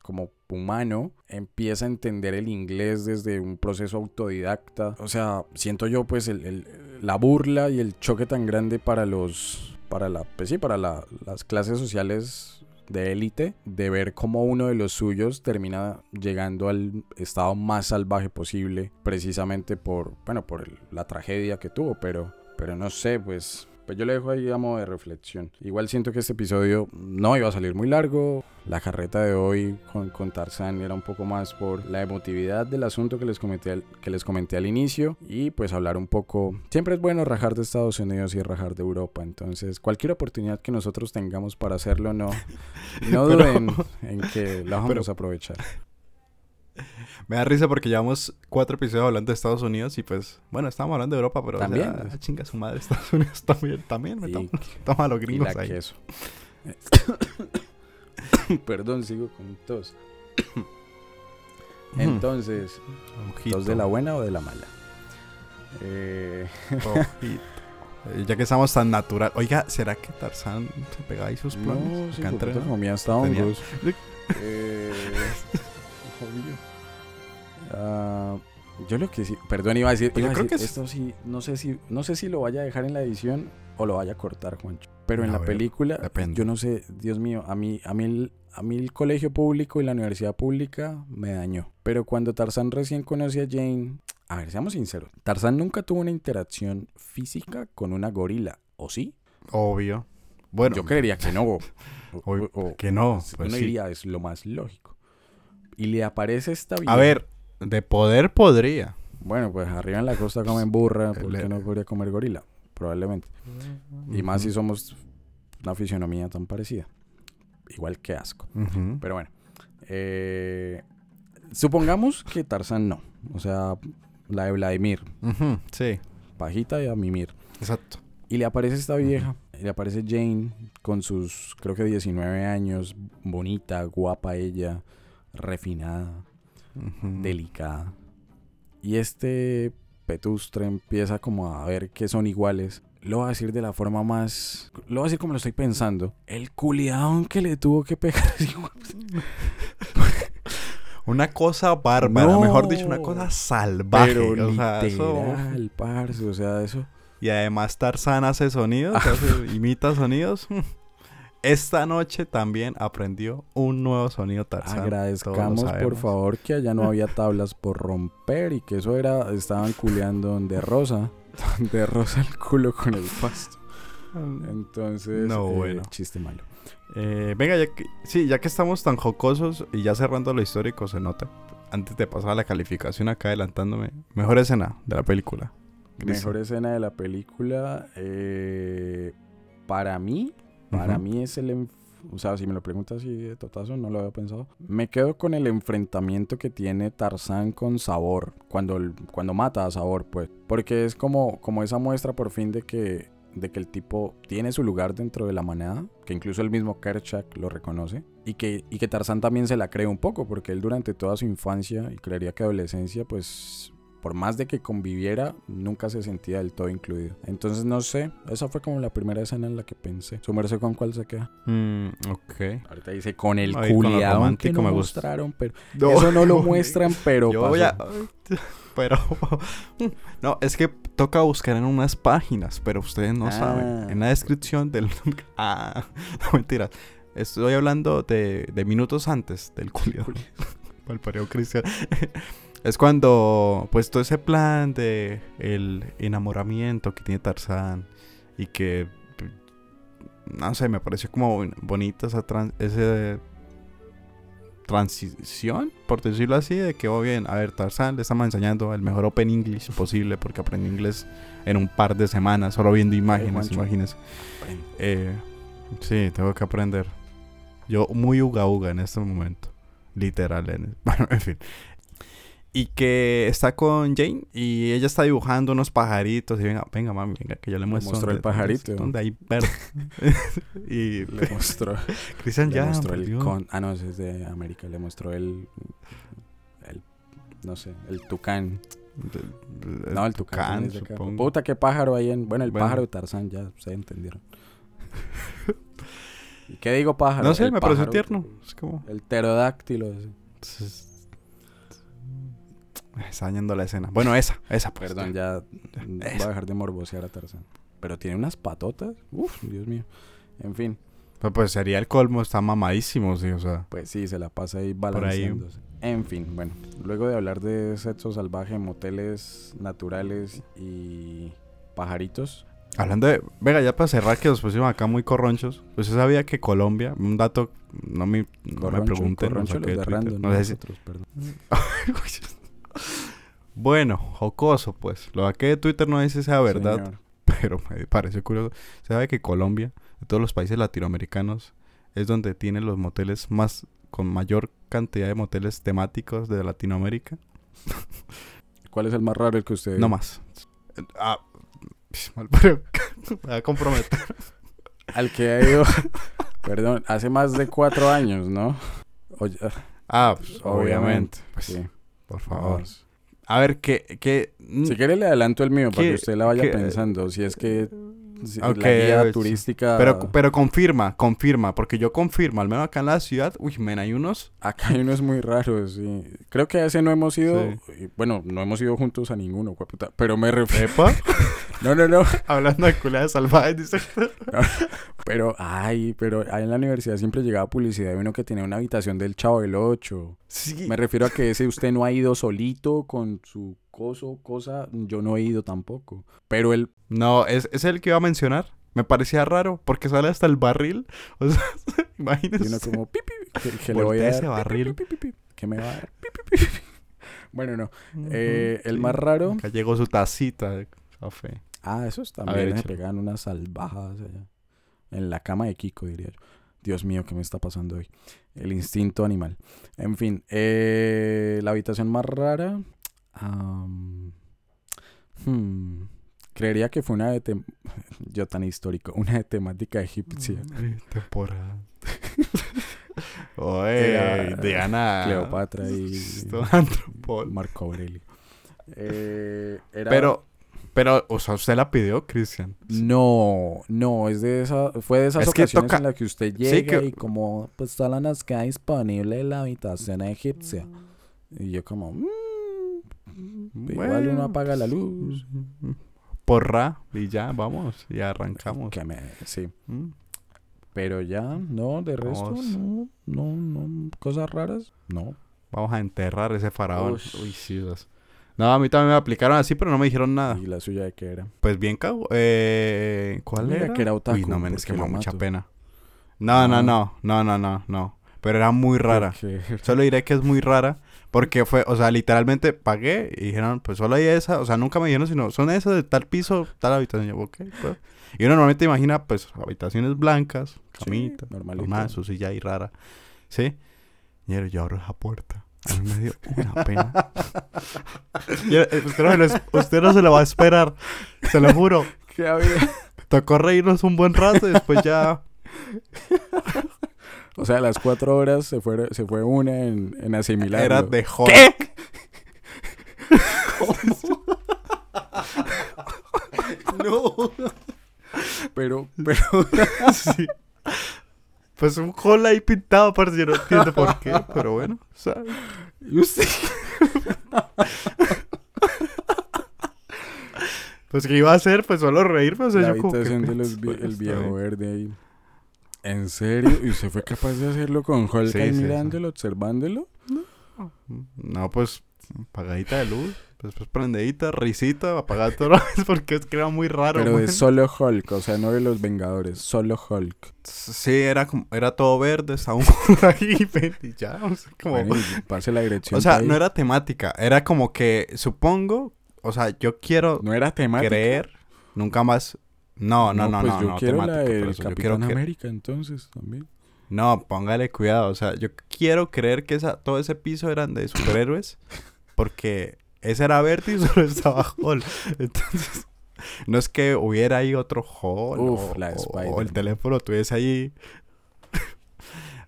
como humano, empieza a entender el inglés desde un proceso autodidacta. O sea, siento yo pues el- la burla y el choque tan grande para los, para la, pues sí, para la- las clases sociales de élite, de ver cómo uno de los suyos termina llegando al estado más salvaje posible, precisamente por, bueno, por el- la tragedia que tuvo, pero, pero no sé, pues pues yo le dejo ahí a modo de reflexión. Igual siento que este episodio no iba a salir muy largo. La carreta de hoy con, con Tarzán era un poco más por la emotividad del asunto que les, comenté al, que les comenté al inicio. Y pues hablar un poco... Siempre es bueno rajar de Estados Unidos y rajar de Europa. Entonces cualquier oportunidad que nosotros tengamos para hacerlo, no, no Pero- duden en que la vamos pero- a aprovechar. Me da risa porque llevamos cuatro episodios hablando de Estados Unidos y pues, bueno, estábamos hablando de Europa, pero También. ya, chinga su madre, Estados Unidos también, también, me Y- a los y gringos la ahí. queso. Perdón, sigo con tos. Entonces, ¿tos de la buena o de la mala? Eh. Eh, Ya que estamos tan natural. Oiga, ¿será que Tarzán se pega ahí sus planes? no, sí, comía hasta hongos. Eh, obvio. Ah, yo lo que sí, perdón, iba a decir, iba yo a creo decir, que es- esto sí, no sé si, no sé si lo vaya a dejar en la edición o lo vaya a cortar, Juancho. Pero en A la ver, película, depende. yo no sé, Dios mío, a mí, a mí, el, a mí el colegio público y la universidad pública me dañó. Pero cuando Tarzán recién conoce a Jane, a ver, seamos sinceros, Tarzán nunca tuvo una interacción física con una gorila, ¿o sí? Obvio. Bueno, yo creería que no. O- o- que no. uno pues sí. diría, es lo más lógico. Y le aparece esta A vieja. ver, de poder podría. Bueno, pues arriba en la costa comen burra, ¿por Le- qué no podría comer gorila? Probablemente. Y más si somos una fisionomía tan parecida. Igual que asco. Pero bueno. eh, supongamos que Tarzán no. O sea, la de Vladimir, Sí, Pajita y a Mimir. exacto. Y le aparece esta vieja, y le aparece Jane con sus, creo que 19 años, bonita, guapa ella, refinada, delicada. Y este petustre empieza como a ver que son iguales. Lo voy a decir de la forma más... Lo voy a decir como lo estoy pensando. El culiaón que le tuvo que pegar. Una cosa bárbara, No. mejor dicho, una cosa salvaje. Pero o sea, eso- literal, parce, o sea, eso... Y además Tarzán hace sonidos, hace- imita sonidos. Esta noche también aprendió un nuevo sonido Tarzán. Agradezcamos por favor que allá no había tablas por romper y que eso era, estaban culeando donde rosa, donde rosa el culo con el pasto. Entonces, No, eh, bueno. chiste malo. Eh, venga, ya que, sí, ya que estamos tan jocosos y ya cerrando lo histórico, se nota. Antes de pasar a la calificación, acá adelantándome. Mejor escena de la película. Mejor escena de la película, eh, para mí, para mí es el... O sea, si me lo preguntas así de totazo, no lo había pensado. Me quedo con el enfrentamiento que tiene Tarzán con Sabor. Cuando, cuando mata a Sabor, pues. Porque es como, como esa muestra por fin de que, de que el tipo tiene su lugar dentro de la manada. Que incluso el mismo Kerchak lo reconoce. Y que, y que Tarzán también se la cree un poco. Porque él durante toda su infancia y creería que adolescencia, pues por más de que conviviera, nunca se sentía del todo incluido. Entonces, no sé, esa fue como la primera escena en la que pensé. ¿Su merced con cuál se queda? Mm, ok. Ahorita dice con el con culiao que romántico no me mostraron, pero eso no lo muestran, pero Yo pasó. voy a... Pero... No, es que toca buscar en unas páginas, pero ustedes no Ah. saben. En la descripción del... Ah, no mentiras. Estoy hablando de, de minutos antes del culio. Malparido Cristian. Es cuando, pues, todo ese plan de el enamoramiento que tiene Tarzán y que, no sé, me pareció como bonita esa tran- ese transición, por decirlo así, de que, oh, bien, a ver, Tarzán le estamos enseñando el mejor Open English posible porque aprendí inglés en un par de semanas, solo viendo imágenes, imagínense. Eh, sí, tengo que aprender. Yo muy uga uga en este momento. Literal. En, bueno, en fin. Y que está con Jane y ella está dibujando unos pajaritos. Y venga, venga, mami, venga, que yo le muestro. mostró el pajarito. Donde hay verde. y Le mostró, Cristian le ya. mostró el con... Ah, no, ese es de América. Le mostró el... el no sé, el tucán. El No, el tucán. supongo. Puta, qué pájaro ahí en... Bueno, el Bueno. pájaro de Tarzán, ya se entendieron. ¿Y ¿Qué digo pájaro? No sé, El me pareció tierno. Es como. El pterodáctilo. ese. Es- Está dañando la escena. Bueno, esa, esa. pues. Perdón, ya voy a dejar de morbosear a Tarzán. Pero tiene unas patotas. Uf, Dios mío. En fin, Pues, pues sería el colmo, está mamadísimo, sí, o sea. pues sí, se la pasa ahí ahí. balanceándose. En fin, bueno, luego de hablar de sexo salvaje, moteles naturales y pajaritos. Hablando de. Venga, ya para cerrar, que nos pusimos acá muy corronchos. ¿Usted sabía que Colombia, un dato, no me, no me pregunten, los de Twitter, random, no sé si-. Bueno, jocoso, pues. Lo saqué de Twitter no dice sea verdad, Señor. pero me pareció curioso. ¿Se sabe que Colombia, de todos los países latinoamericanos, es donde tiene los moteles más. con mayor cantidad de moteles temáticos de Latinoamérica? ¿Cuál es el más raro el que usted No más. Ah, mal parido. me va a comprometer. Al que ha ido, perdón, hace más de cuatro años, ¿no? Oye, ah, pues, obviamente. Pues, sí. Por favor. A ver, ¿qué, qué, Si quiere le adelanto el mío para ¿Qué- que usted la vaya pensando. Si es que si Ok, la guía turística... Pero, pero confirma, confirma, porque yo confirmo, al menos acá en la ciudad, uy, men, hay unos. Acá hay unos muy raros, sí. Creo que a ese no hemos ido... Sí. Bueno, no hemos ido juntos a ninguno, hueputa. Pero me refiero... No, no, no. hablando de culiadas salvajes, dice. Pero, ay, pero ahí en la universidad siempre llegaba publicidad de uno que tenía una habitación del Chavo del 8. Sí. Me refiero a que ese usted no ha ido solito con su coso, cosa. Yo no he ido tampoco. Pero el... No, es, es el que iba a mencionar. Me parecía raro, porque sale hasta el barril. O sea, y uno como... pi, pi, que, que le voy a dar... ese pi, pi, barril. pi, pi, pi, que me va a dar... pi, pi, pi, pi. Bueno, no. Eh, el más raro... Acá llegó su tacita de café. Ah, esos también se échale. pegan unas salvajas allá. En la cama de Kiko, diría yo. Dios mío, ¿qué me está pasando hoy? El instinto animal. En fin, eh, la habitación más rara. Hmm, creería que fue una de. tem- yo tan histórico. Una de temática egipcia. Ay, temporada. Oye, Era Diana. Cleopatra y. Marco Aurelio. Eh, era- Pero, pero, o sea, usted la pidió, Cristian. No, no, es de esa, fue de esas Es que ocasiones toca- en las que usted Sí, llega que- y como, pues solo nos queda disponible la habitación egipcia. Y yo como, "Mm, igual uno apaga la luz. Porra, y ya, vamos, y arrancamos. Que me, sí, Mm. pero ya, no, de resto, Vamos. no, no, no, cosas raras, no. Vamos a enterrar ese faraón. Ush. Uy, sí. Dios. No, a mí también me aplicaron así, pero no me dijeron nada. ¿Y la suya de qué era? Pues bien, cago. Eh, ¿Cuál era? que era otaku, Uy, no, men, es que me da mucha pena. No, no, Ah. no, no, no, no, no. Pero era muy rara. Solo diré que es muy rara porque fue, o sea, literalmente pagué y dijeron, pues solo hay esa, o sea, nunca me dijeron, sino son esas de tal piso, tal habitación. Yo, ok, pues. Y uno normalmente imagina, pues, habitaciones blancas, camita, normalito. normal, su silla ahí rara. ¿Sí? Y yo, yo abro esa puerta. A mí me dio una pena. Y, eh, usted, no lo, usted no se lo va a esperar, se lo juro. ¿Qué había? Tocó reírnos un buen rato y después ya... O sea, a las cuatro horas se fue, se fue una en, en asimilar. Era de Hulk. no. Pero, pero, Sí. Pues un hall ahí pintado, parce, yo no entiendo por qué, pero bueno, o sea, ¿y usted? pues qué iba a hacer, pues solo reírme, o sea, la yo como que, de los pues, el está viejo verde ahí. ¿En serio? ¿Y usted fue capaz de hacerlo con Hulk Sí, ahí sí, sí. mirándolo, observándolo? No, pues apagadita de luz, pues, pues prendedita, risita, apagada toda la vez porque es que era muy raro. Pero de solo Hulk, o sea, no de los Vengadores, solo Hulk. Sí, era como, era todo verde, estaba un ahí, y ya, o sea, como... Bueno, pase la dirección. o sea, no era temática, era como que, supongo, o sea, yo quiero No era temática. creer, nunca más... No, no, no, pues no, yo no, quiero la del Capitán quiero que- América entonces también. No, póngale cuidado. O sea, yo quiero creer que esa, todo ese piso eran de superhéroes. Porque ese era verde y solo estaba Hall. Entonces, no es que hubiera ahí otro Hall. Uf, o, la o- el teléfono tuviese ahí.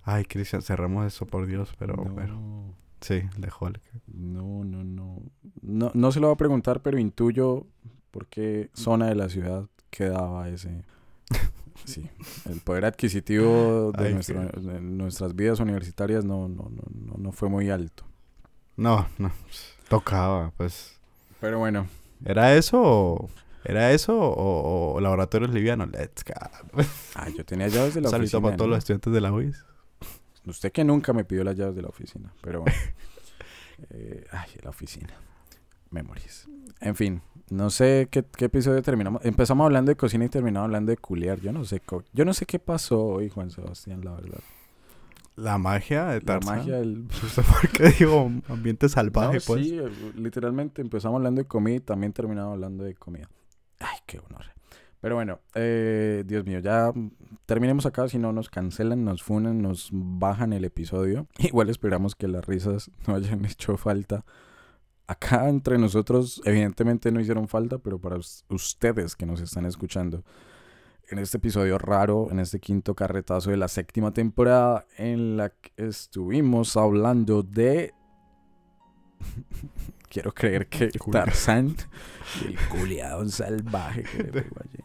Ay, Cristian, cerramos eso, por Dios. Pero no, bueno, sí, de Hulk. no, no, no, no. No se lo voy a preguntar, pero intuyo por qué zona de la ciudad quedaba ese... Sí, el poder adquisitivo de, Ay, nuestro- de nuestras vidas universitarias no, no, no, no, no fue muy alto. No, no. Tocaba, pues. Pero bueno, ¿Era eso o.? ¿Era eso o, o laboratorios livianos? Let's go. ah, yo tenía llaves de la saludito oficina. para todos ¿no? los estudiantes de la UIS. Usted que nunca me pidió las llaves de la oficina, pero bueno. Eh, ay, la oficina. Memories. En fin, no sé qué, qué episodio terminamos. Empezamos hablando de cocina y terminamos hablando de culiar. Yo no sé, yo no sé qué pasó hoy, Juan Sebastián, la verdad. La magia de La Tarzán. magia del... ¿Usted por qué digo ambiente salvaje, No, pues? Sí, eh, literalmente empezamos hablando de comida y también terminamos hablando de comida. Ay, qué honor. Pero bueno, eh, Dios mío, ya terminemos acá, si no nos cancelan, nos funan, nos bajan el episodio. Igual esperamos que las risas no hayan hecho falta. Acá entre nosotros, evidentemente no hicieron falta, pero para us- ustedes que nos están escuchando, en este episodio raro, en este quinto carretazo de la séptima temporada, en la que estuvimos hablando de Quiero creer que. Tarzán y el culiado salvaje que le pegó allí.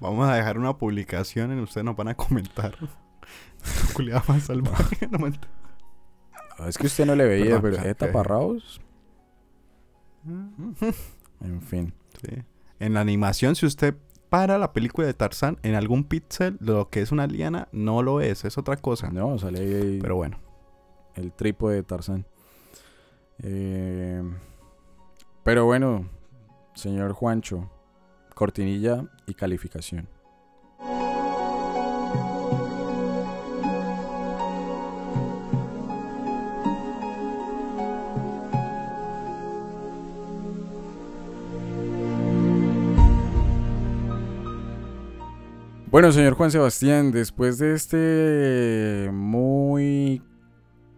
Vamos a dejar una publicación y ustedes nos van a comentar. Culiada más salvaje. no me- Ah, Es que usted no le veía, Perdón, pero ja, ¿eh, taparrabos? En fin. Sí. En la animación, si usted para la película de Tarzán en algún pixel, lo que es una liana no lo es, es otra cosa. No, sale ahí Pero bueno, el trípode de Tarzán. Eh, pero bueno, señor Juancho, cortinilla y calificación. Bueno, señor Juan Sebastián, después de este muy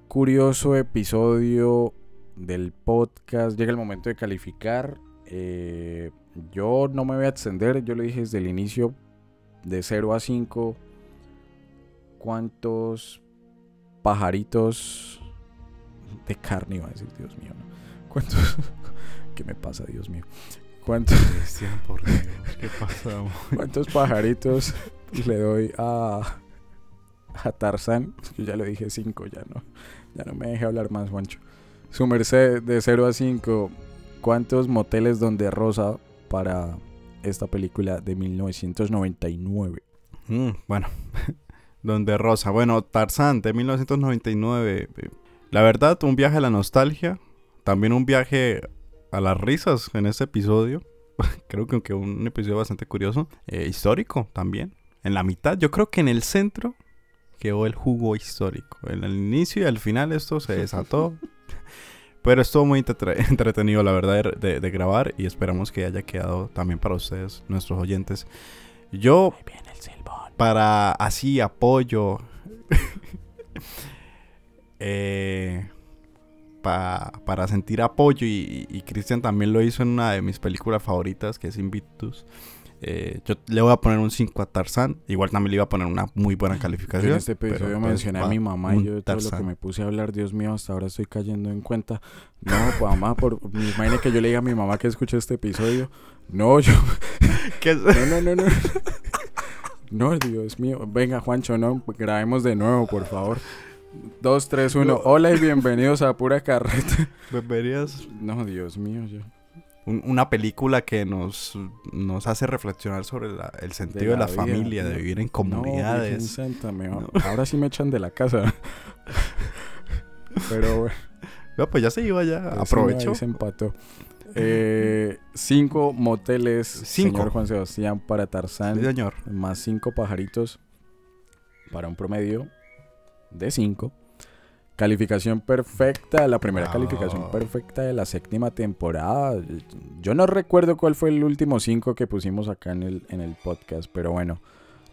curioso episodio del podcast, llega el momento de calificar. Eh, yo no me voy a extender, yo le dije desde el inicio, de 0 a 5, cuántos pajaritos de carne iba a decir, Dios mío. ¿no? ¿Cuántos? ¿Qué me pasa, Dios mío? ¿Cuántos, Cristian, por Dios, ¿qué pasa? cuántos pajaritos le doy a, a Tarzán? Yo ya lo dije 5, ya no. Ya no me deje hablar más, Juancho. Su merced de 0 a 5, ¿cuántos moteles donde Rosa para esta película de 1999? Mm, bueno, Donde Rosa. Bueno, Tarzán de 1999. eh, La verdad, un viaje a la nostalgia. También un viaje a las risas en este episodio. creo que, que un episodio bastante curioso. Eh, histórico también. En la mitad, yo creo que en el centro quedó el jugo histórico. En el inicio y al final esto se desató. Pero estuvo muy entrete- entretenido, la verdad, de, de- grabar. Y esperamos que haya quedado también para ustedes, nuestros oyentes. Yo para así apoyo. eh, pa- para sentir apoyo y, y Cristian también lo hizo en una de mis películas favoritas que es Invictus. Eh, yo le voy a poner un 5 a Tarzán. Igual también le iba a poner una muy buena calificación. en este episodio pues, mencioné a mi mamá y yo de todo lo que me puse a hablar, Dios mío, hasta ahora estoy cayendo en cuenta. No, mamá, por, imagine que yo le diga a mi mamá que escuche este episodio. No, yo, ¿Qué no, no, no, no. No, Dios mío. Venga, Juancho, no, grabemos de nuevo, por favor. Dos, tres, uno. Hola y bienvenidos a Pura Carreta. Verías No, Dios mío, yo. un- una película que nos, nos hace reflexionar sobre la- el sentido de la, la vida, familia, de vivir en comunidades. Virgen Santa, me va- No. Ahora sí me echan de la casa. Pero bueno. No, pues ya se iba ya. Ese Aprovecho. ahí se empató. Eh, cinco moteles, Cinco. señor Juan Sebastián, para Tarzán. Sí, señor. Más cinco pajaritos para un promedio de cinco. Calificación perfecta, la primera calificación perfecta de la séptima temporada. Yo no recuerdo cuál fue el último cinco que pusimos acá en el, en el podcast, pero bueno,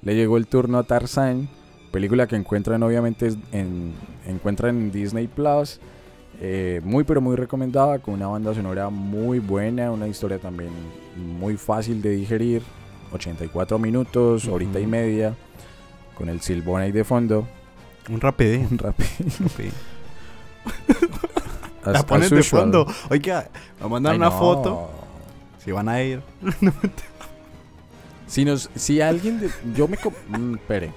le llegó el turno a Tarzán, película que encuentran obviamente en, encuentran en Disney Plus. Eh, muy pero muy recomendada, con una banda sonora muy buena, una historia también muy fácil de digerir, 84 minutos, horita y media, con el silbón ahí de fondo, Un rapidín. un rap. rapidín. as- La pones de fondo. Oiga, me mandan Ay, una no. foto. Si van a ir. Si, nos, si alguien de, yo me mm, espere.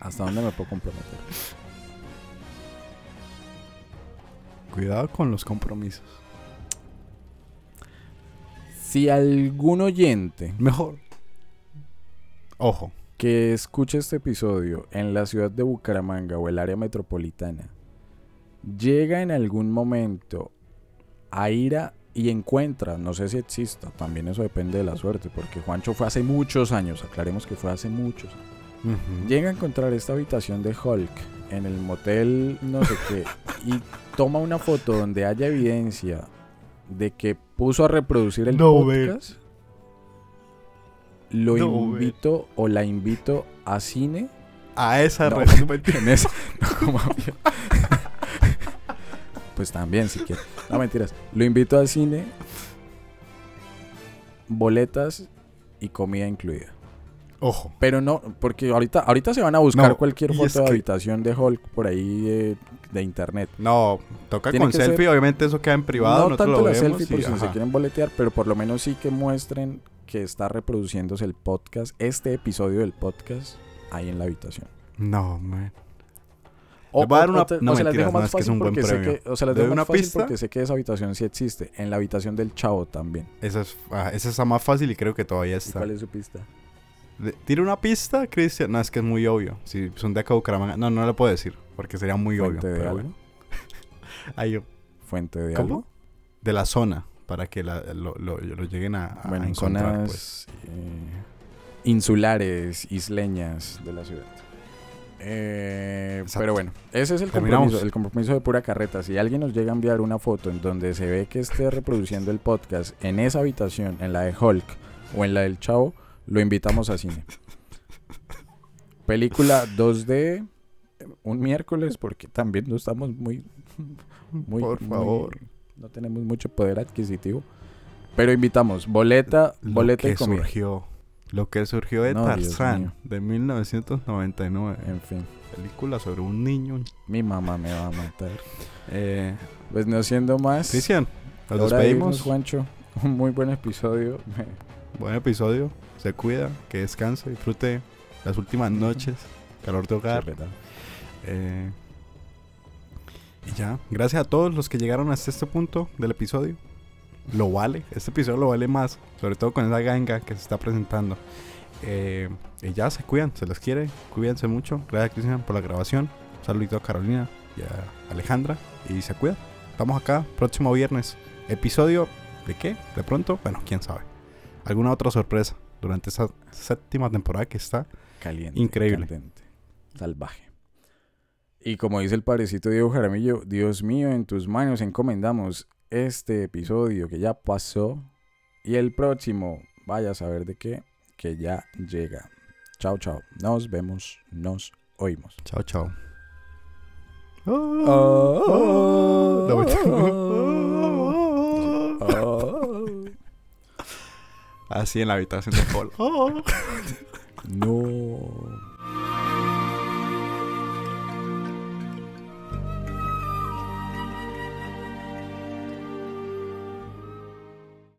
¿Hasta dónde me puedo comprometer? Cuidado con los compromisos. Si algún oyente Mejor. Ojo. Que escuche este episodio en la ciudad de Bucaramanga o el área metropolitana llega en algún momento a ir a y encuentra, no sé si exista, también eso depende de la suerte, porque Juancho fue hace muchos años, aclaremos que fue hace muchos años. Llega a encontrar esta habitación de Hulk en el motel no sé qué y toma una foto donde haya evidencia de que puso a reproducir el No, podcast. Lo No, man. invito o la invito a cine A esa No. red- no mentira. en esa no como había. Pues también si quieres. No mentiras. Lo invito al cine. Boletas y comida incluida. Ojo. Pero no, porque ahorita, ahorita se van a buscar No, cualquier foto de que- habitación de Hulk por ahí eh, de internet. No, toca Tiene con selfie. ser- Obviamente eso queda en privado. no tanto lo la vemos selfie por si se quieren boletear, pero por lo menos sí que muestren que está reproduciéndose el podcast, este episodio del podcast, ahí en la habitación. No, man. O, voy a dar una- o te- no, o se las dejo no, más es que es fácil un buen sé que, o se las ¿Le dejo doy más una fácil pista? porque sé que esa habitación sí existe. En la habitación del chavo también. Esa, es, ah, esa está más fácil y creo que todavía ¿Y está. cuál es su pista? ¿Tira una pista, Cristian? No, es que es muy obvio. Si son de acá Bucaramanga. No, no le puedo decir. Porque sería muy obvio. ¿Fuente de pero algo? bueno. Ahí, ¿Fuente de ¿Cómo? algo? de la zona. Para que la- lo, lo- lo lleguen a, Bueno, encontrar. zonas Pues. eh, insulares, isleñas de la ciudad. Eh, pero bueno, ese es el compromiso, el compromiso de pura carreta. Si alguien nos llega a enviar una foto en donde se ve que esté reproduciendo el podcast en esa habitación, en la de Hulk o en la del Chavo, lo invitamos a cine. Película 2D, un miércoles, porque también no estamos muy... muy Por muy- favor. No tenemos mucho poder adquisitivo. Pero invitamos, boleta, Lo boleta que y comida. surgió. Lo que surgió de No. Tarzán de 1999. En fin, Película sobre un niño. mi mamá me va a matar. Eh, Pues no siendo más, Cristian, nos despedimos. Juancho. Un muy buen episodio. Buen episodio. Se cuida, que descanse, disfrute las últimas noches. Calor de hogar. Eh, y ya, gracias a todos los que llegaron hasta este punto del episodio. Lo vale, este episodio lo vale más, sobre todo con esa ganga que se está presentando. Eh, y ya se cuidan, se les quiere, cuídense mucho. Gracias Cristian por la grabación. Un saludito a Carolina y a Alejandra. Y se cuidan. Estamos acá próximo viernes. Episodio de qué? De pronto, bueno, quién sabe. Alguna otra sorpresa durante esta séptima temporada que está. Caliente. Increíble. candente, salvaje. Y como dice el parecito Diego Jaramillo, Dios mío, en tus manos encomendamos este episodio que ya pasó y el próximo, vaya a saber de qué, que ya llega. Chao, chao. Nos vemos, nos oímos. Chao, chao. Oh, No, mentira. Así en la habitación de Paul. No.